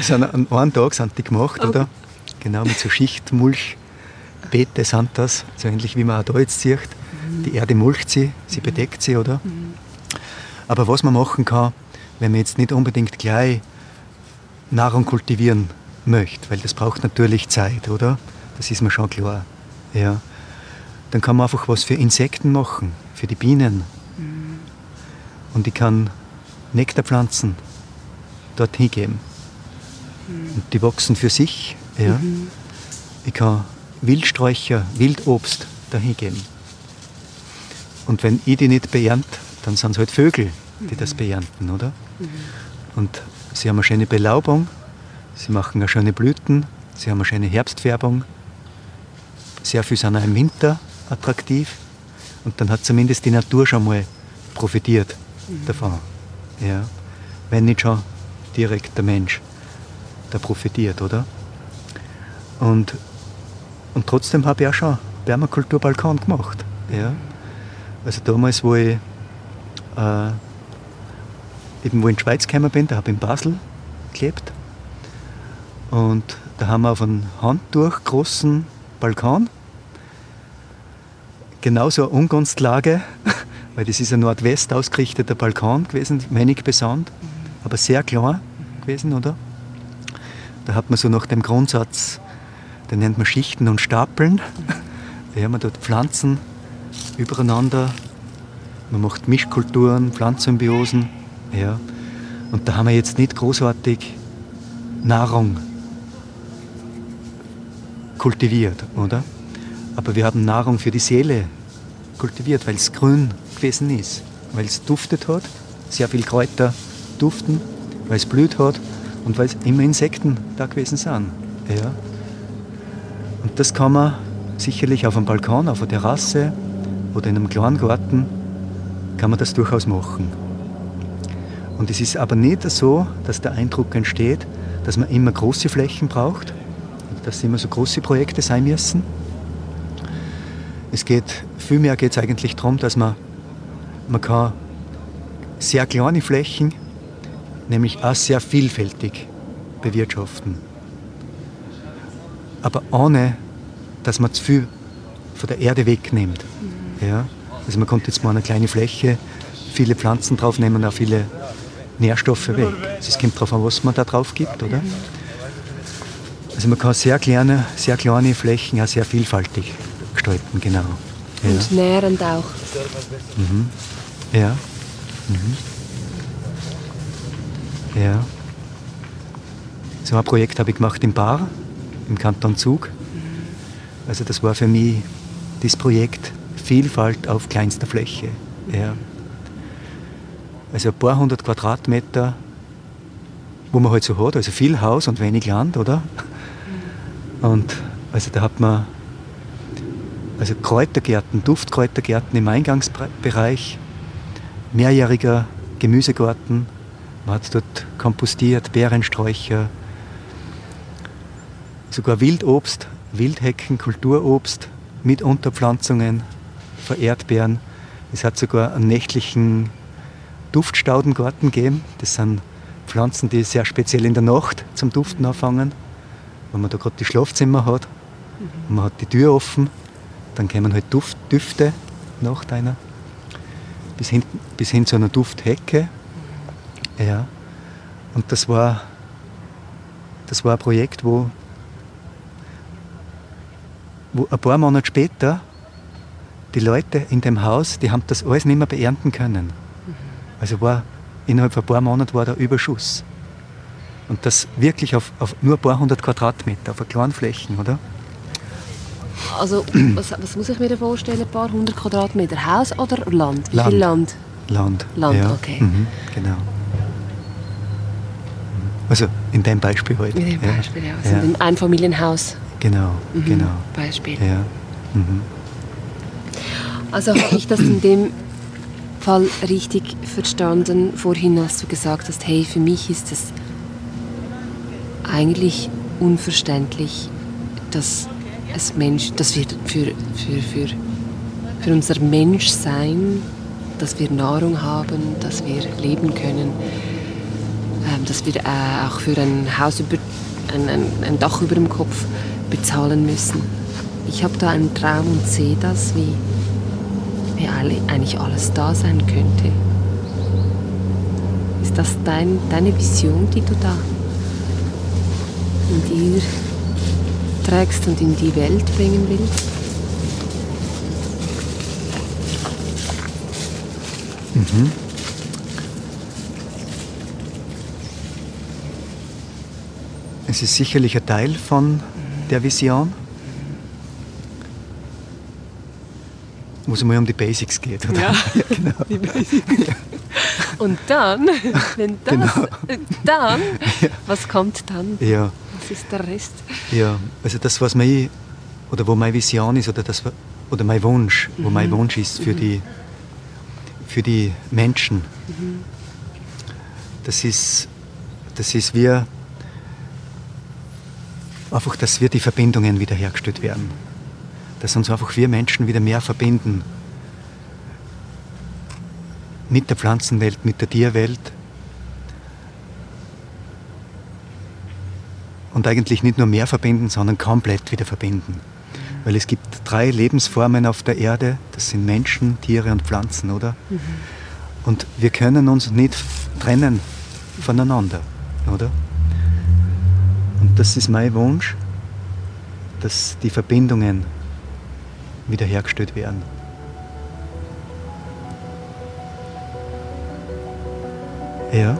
sind an einem Tag sind die gemacht, okay. oder? Genau, mit so Schichtmulchbeete sind das, so ähnlich wie man auch da jetzt sieht. Die Erde mulcht sie, sie mhm. bedeckt sie, oder? Mhm. Aber was man machen kann, wenn man jetzt nicht unbedingt gleich Nahrung kultivieren möchte, weil das braucht natürlich Zeit, oder? Das ist mir schon klar. Ja. Dann kann man einfach was für Insekten machen, für die Bienen. Mhm. Und ich kann Nektarpflanzen dorthin geben. Mhm. Und die wachsen für sich. Ja. Mhm. Ich kann Wildsträucher, Wildobst dahin geben. Und wenn ich die nicht beernt, dann sind es halt Vögel, die das beernten, oder? Und sie haben eine schöne Belaubung, sie machen eine schöne Blüten, sie haben eine schöne Herbstfärbung. Sehr viel sind auch im Winter attraktiv. Und dann hat zumindest die Natur schon mal profitiert davon. Ja. Wenn nicht schon direkt der Mensch da profitiert, oder? Und, und trotzdem habe ich auch schon Permakulturbalkon gemacht. Ja. Also damals, wo ich, äh, eben wo in die Schweiz gekommen bin, da habe ich in Basel gelebt. Und da haben wir auf einem Handtuch großen Balkon genauso eine Ungunstlage, weil das ist ein nordwest ausgerichteter Balkon gewesen, wenig besandt, aber sehr klar gewesen, oder? Da hat man so nach dem Grundsatz, den nennt man Schichten und Stapeln, da haben wir dort Pflanzen übereinander. Man macht Mischkulturen, Pflanzensymbiosen. Ja. Und da haben wir jetzt nicht großartig Nahrung kultiviert, oder? Aber wir haben Nahrung für die Seele kultiviert, weil es grün gewesen ist, weil es duftet hat, sehr viele Kräuter duften, weil es blüht hat und weil es immer Insekten da gewesen sind. Ja. Und das kann man sicherlich auf einem Balkon, auf einer Terrasse, oder in einem kleinen Garten kann man das durchaus machen. Und es ist aber nicht so, dass der Eindruck entsteht, dass man immer große Flächen braucht, dass immer so große Projekte sein müssen. Es geht, vielmehr geht es eigentlich darum, dass man, man kann sehr kleine Flächen, nämlich auch sehr vielfältig bewirtschaften. Aber ohne, dass man zu viel von der Erde wegnimmt. Ja? Also man konnte jetzt mal eine kleine Fläche, viele Pflanzen draufnehmen, auch viele Nährstoffe weg. Also es kommt darauf an, was man da drauf gibt, oder? Also man kann sehr kleine, sehr kleine Flächen auch sehr vielfältig gestalten, genau. Ja. Und nährend auch. Mhm. Ja. Mhm. Ja. So ein Projekt habe ich gemacht im Bar, im Kanton Zug. Also das war für mich das Projekt Vielfalt auf kleinster Fläche. Ja. Also ein paar hundert Quadratmeter, wo man halt so hat, also viel Haus und wenig Land, oder? Und also da hat man also Kräutergärten, Duftkräutergärten im Eingangsbereich, mehrjähriger Gemüsegarten, man hat dort kompostiert, Beerensträucher, sogar Wildobst, Wildhecken, Kulturobst mit Unterpflanzungen, von Erdbeeren. Es hat sogar einen nächtlichen Duftstaudengarten gegeben. Das sind Pflanzen, die sehr speziell in der Nacht zum Duften anfangen. Wenn man da gerade die Schlafzimmer hat und man hat die Tür offen, dann kommen halt Duft, Düfte nach deiner bis hin, bis hin zu einer Dufthecke. Ja. Und das war, das war ein Projekt, wo, wo ein paar Monate später die Leute in dem Haus, die haben das alles nicht mehr beernten können. Also war, innerhalb von ein paar Monaten war der Überschuss. Und das wirklich auf, auf nur ein paar hundert Quadratmeter, auf einer kleinen Flächen, oder? Also, was, was muss ich mir da vorstellen? Ein paar hundert Quadratmeter Haus oder Land? Wie Land. viel Land? Land. Land, ja. okay. Mhm, genau. Also in dem Beispiel heute. Mit dem. Beispiel, ja. Also ja. ein Einfamilienhaus. Genau, Mhm. genau. Beispiel. Ja. Mhm. Also habe ich das in dem Fall richtig verstanden? Vorhin hast du gesagt hast, hey, für mich ist es eigentlich unverständlich, dass es Mensch, dass wir für, für, für, für unser Menschsein, dass wir Nahrung haben, dass wir leben können, ähm, dass wir äh, auch für ein Haus über ein, ein, ein Dach über dem Kopf bezahlen müssen. Ich habe da einen Traum und sehe das, wie, wie alle, eigentlich alles da sein könnte. Ist das dein, deine Vision, die du da in dir trägst und in die Welt bringen willst? Es ist sicherlich ein Teil von der Vision, wo es mal um die Basics geht. Oder? Ja. genau. Und dann, wenn das, Genau. äh, dann, was kommt dann? Ja, Was ist der Rest? ja, also das, was mein, oder wo meine Vision ist, oder, das, oder mein Wunsch, wo mein Wunsch ist für, die, für die Menschen, das ist, das ist wie einfach, dass wir die Verbindungen wiederhergestellt werden. Dass uns einfach wir Menschen wieder mehr verbinden mit der Pflanzenwelt, mit der Tierwelt. Und eigentlich nicht nur mehr verbinden, sondern komplett wieder verbinden. Weil es gibt drei Lebensformen auf der Erde, das sind Menschen, Tiere und Pflanzen, oder? Und wir können uns nicht trennen voneinander, oder? Und das ist mein Wunsch, dass die Verbindungen wiederhergestellt werden. Ja,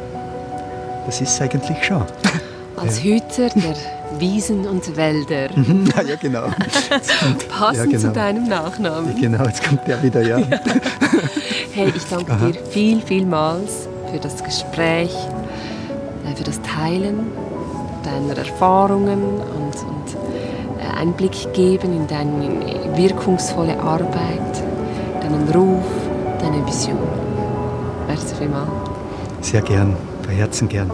das ist eigentlich schon. Als Hüter der Wiesen und Wälder, ja, genau. passend Ja, genau. zu deinem Nachnamen. Genau, jetzt kommt der wieder, ja. Hey, ich danke Aha. dir viel, vielmals für das Gespräch, äh, für das Teilen deiner Erfahrungen und, und äh, Einblick geben in deine wirkungsvolle Arbeit, deinen Ruf, deine Vision. Merci vielmals. Sehr gern, von Herzen gern.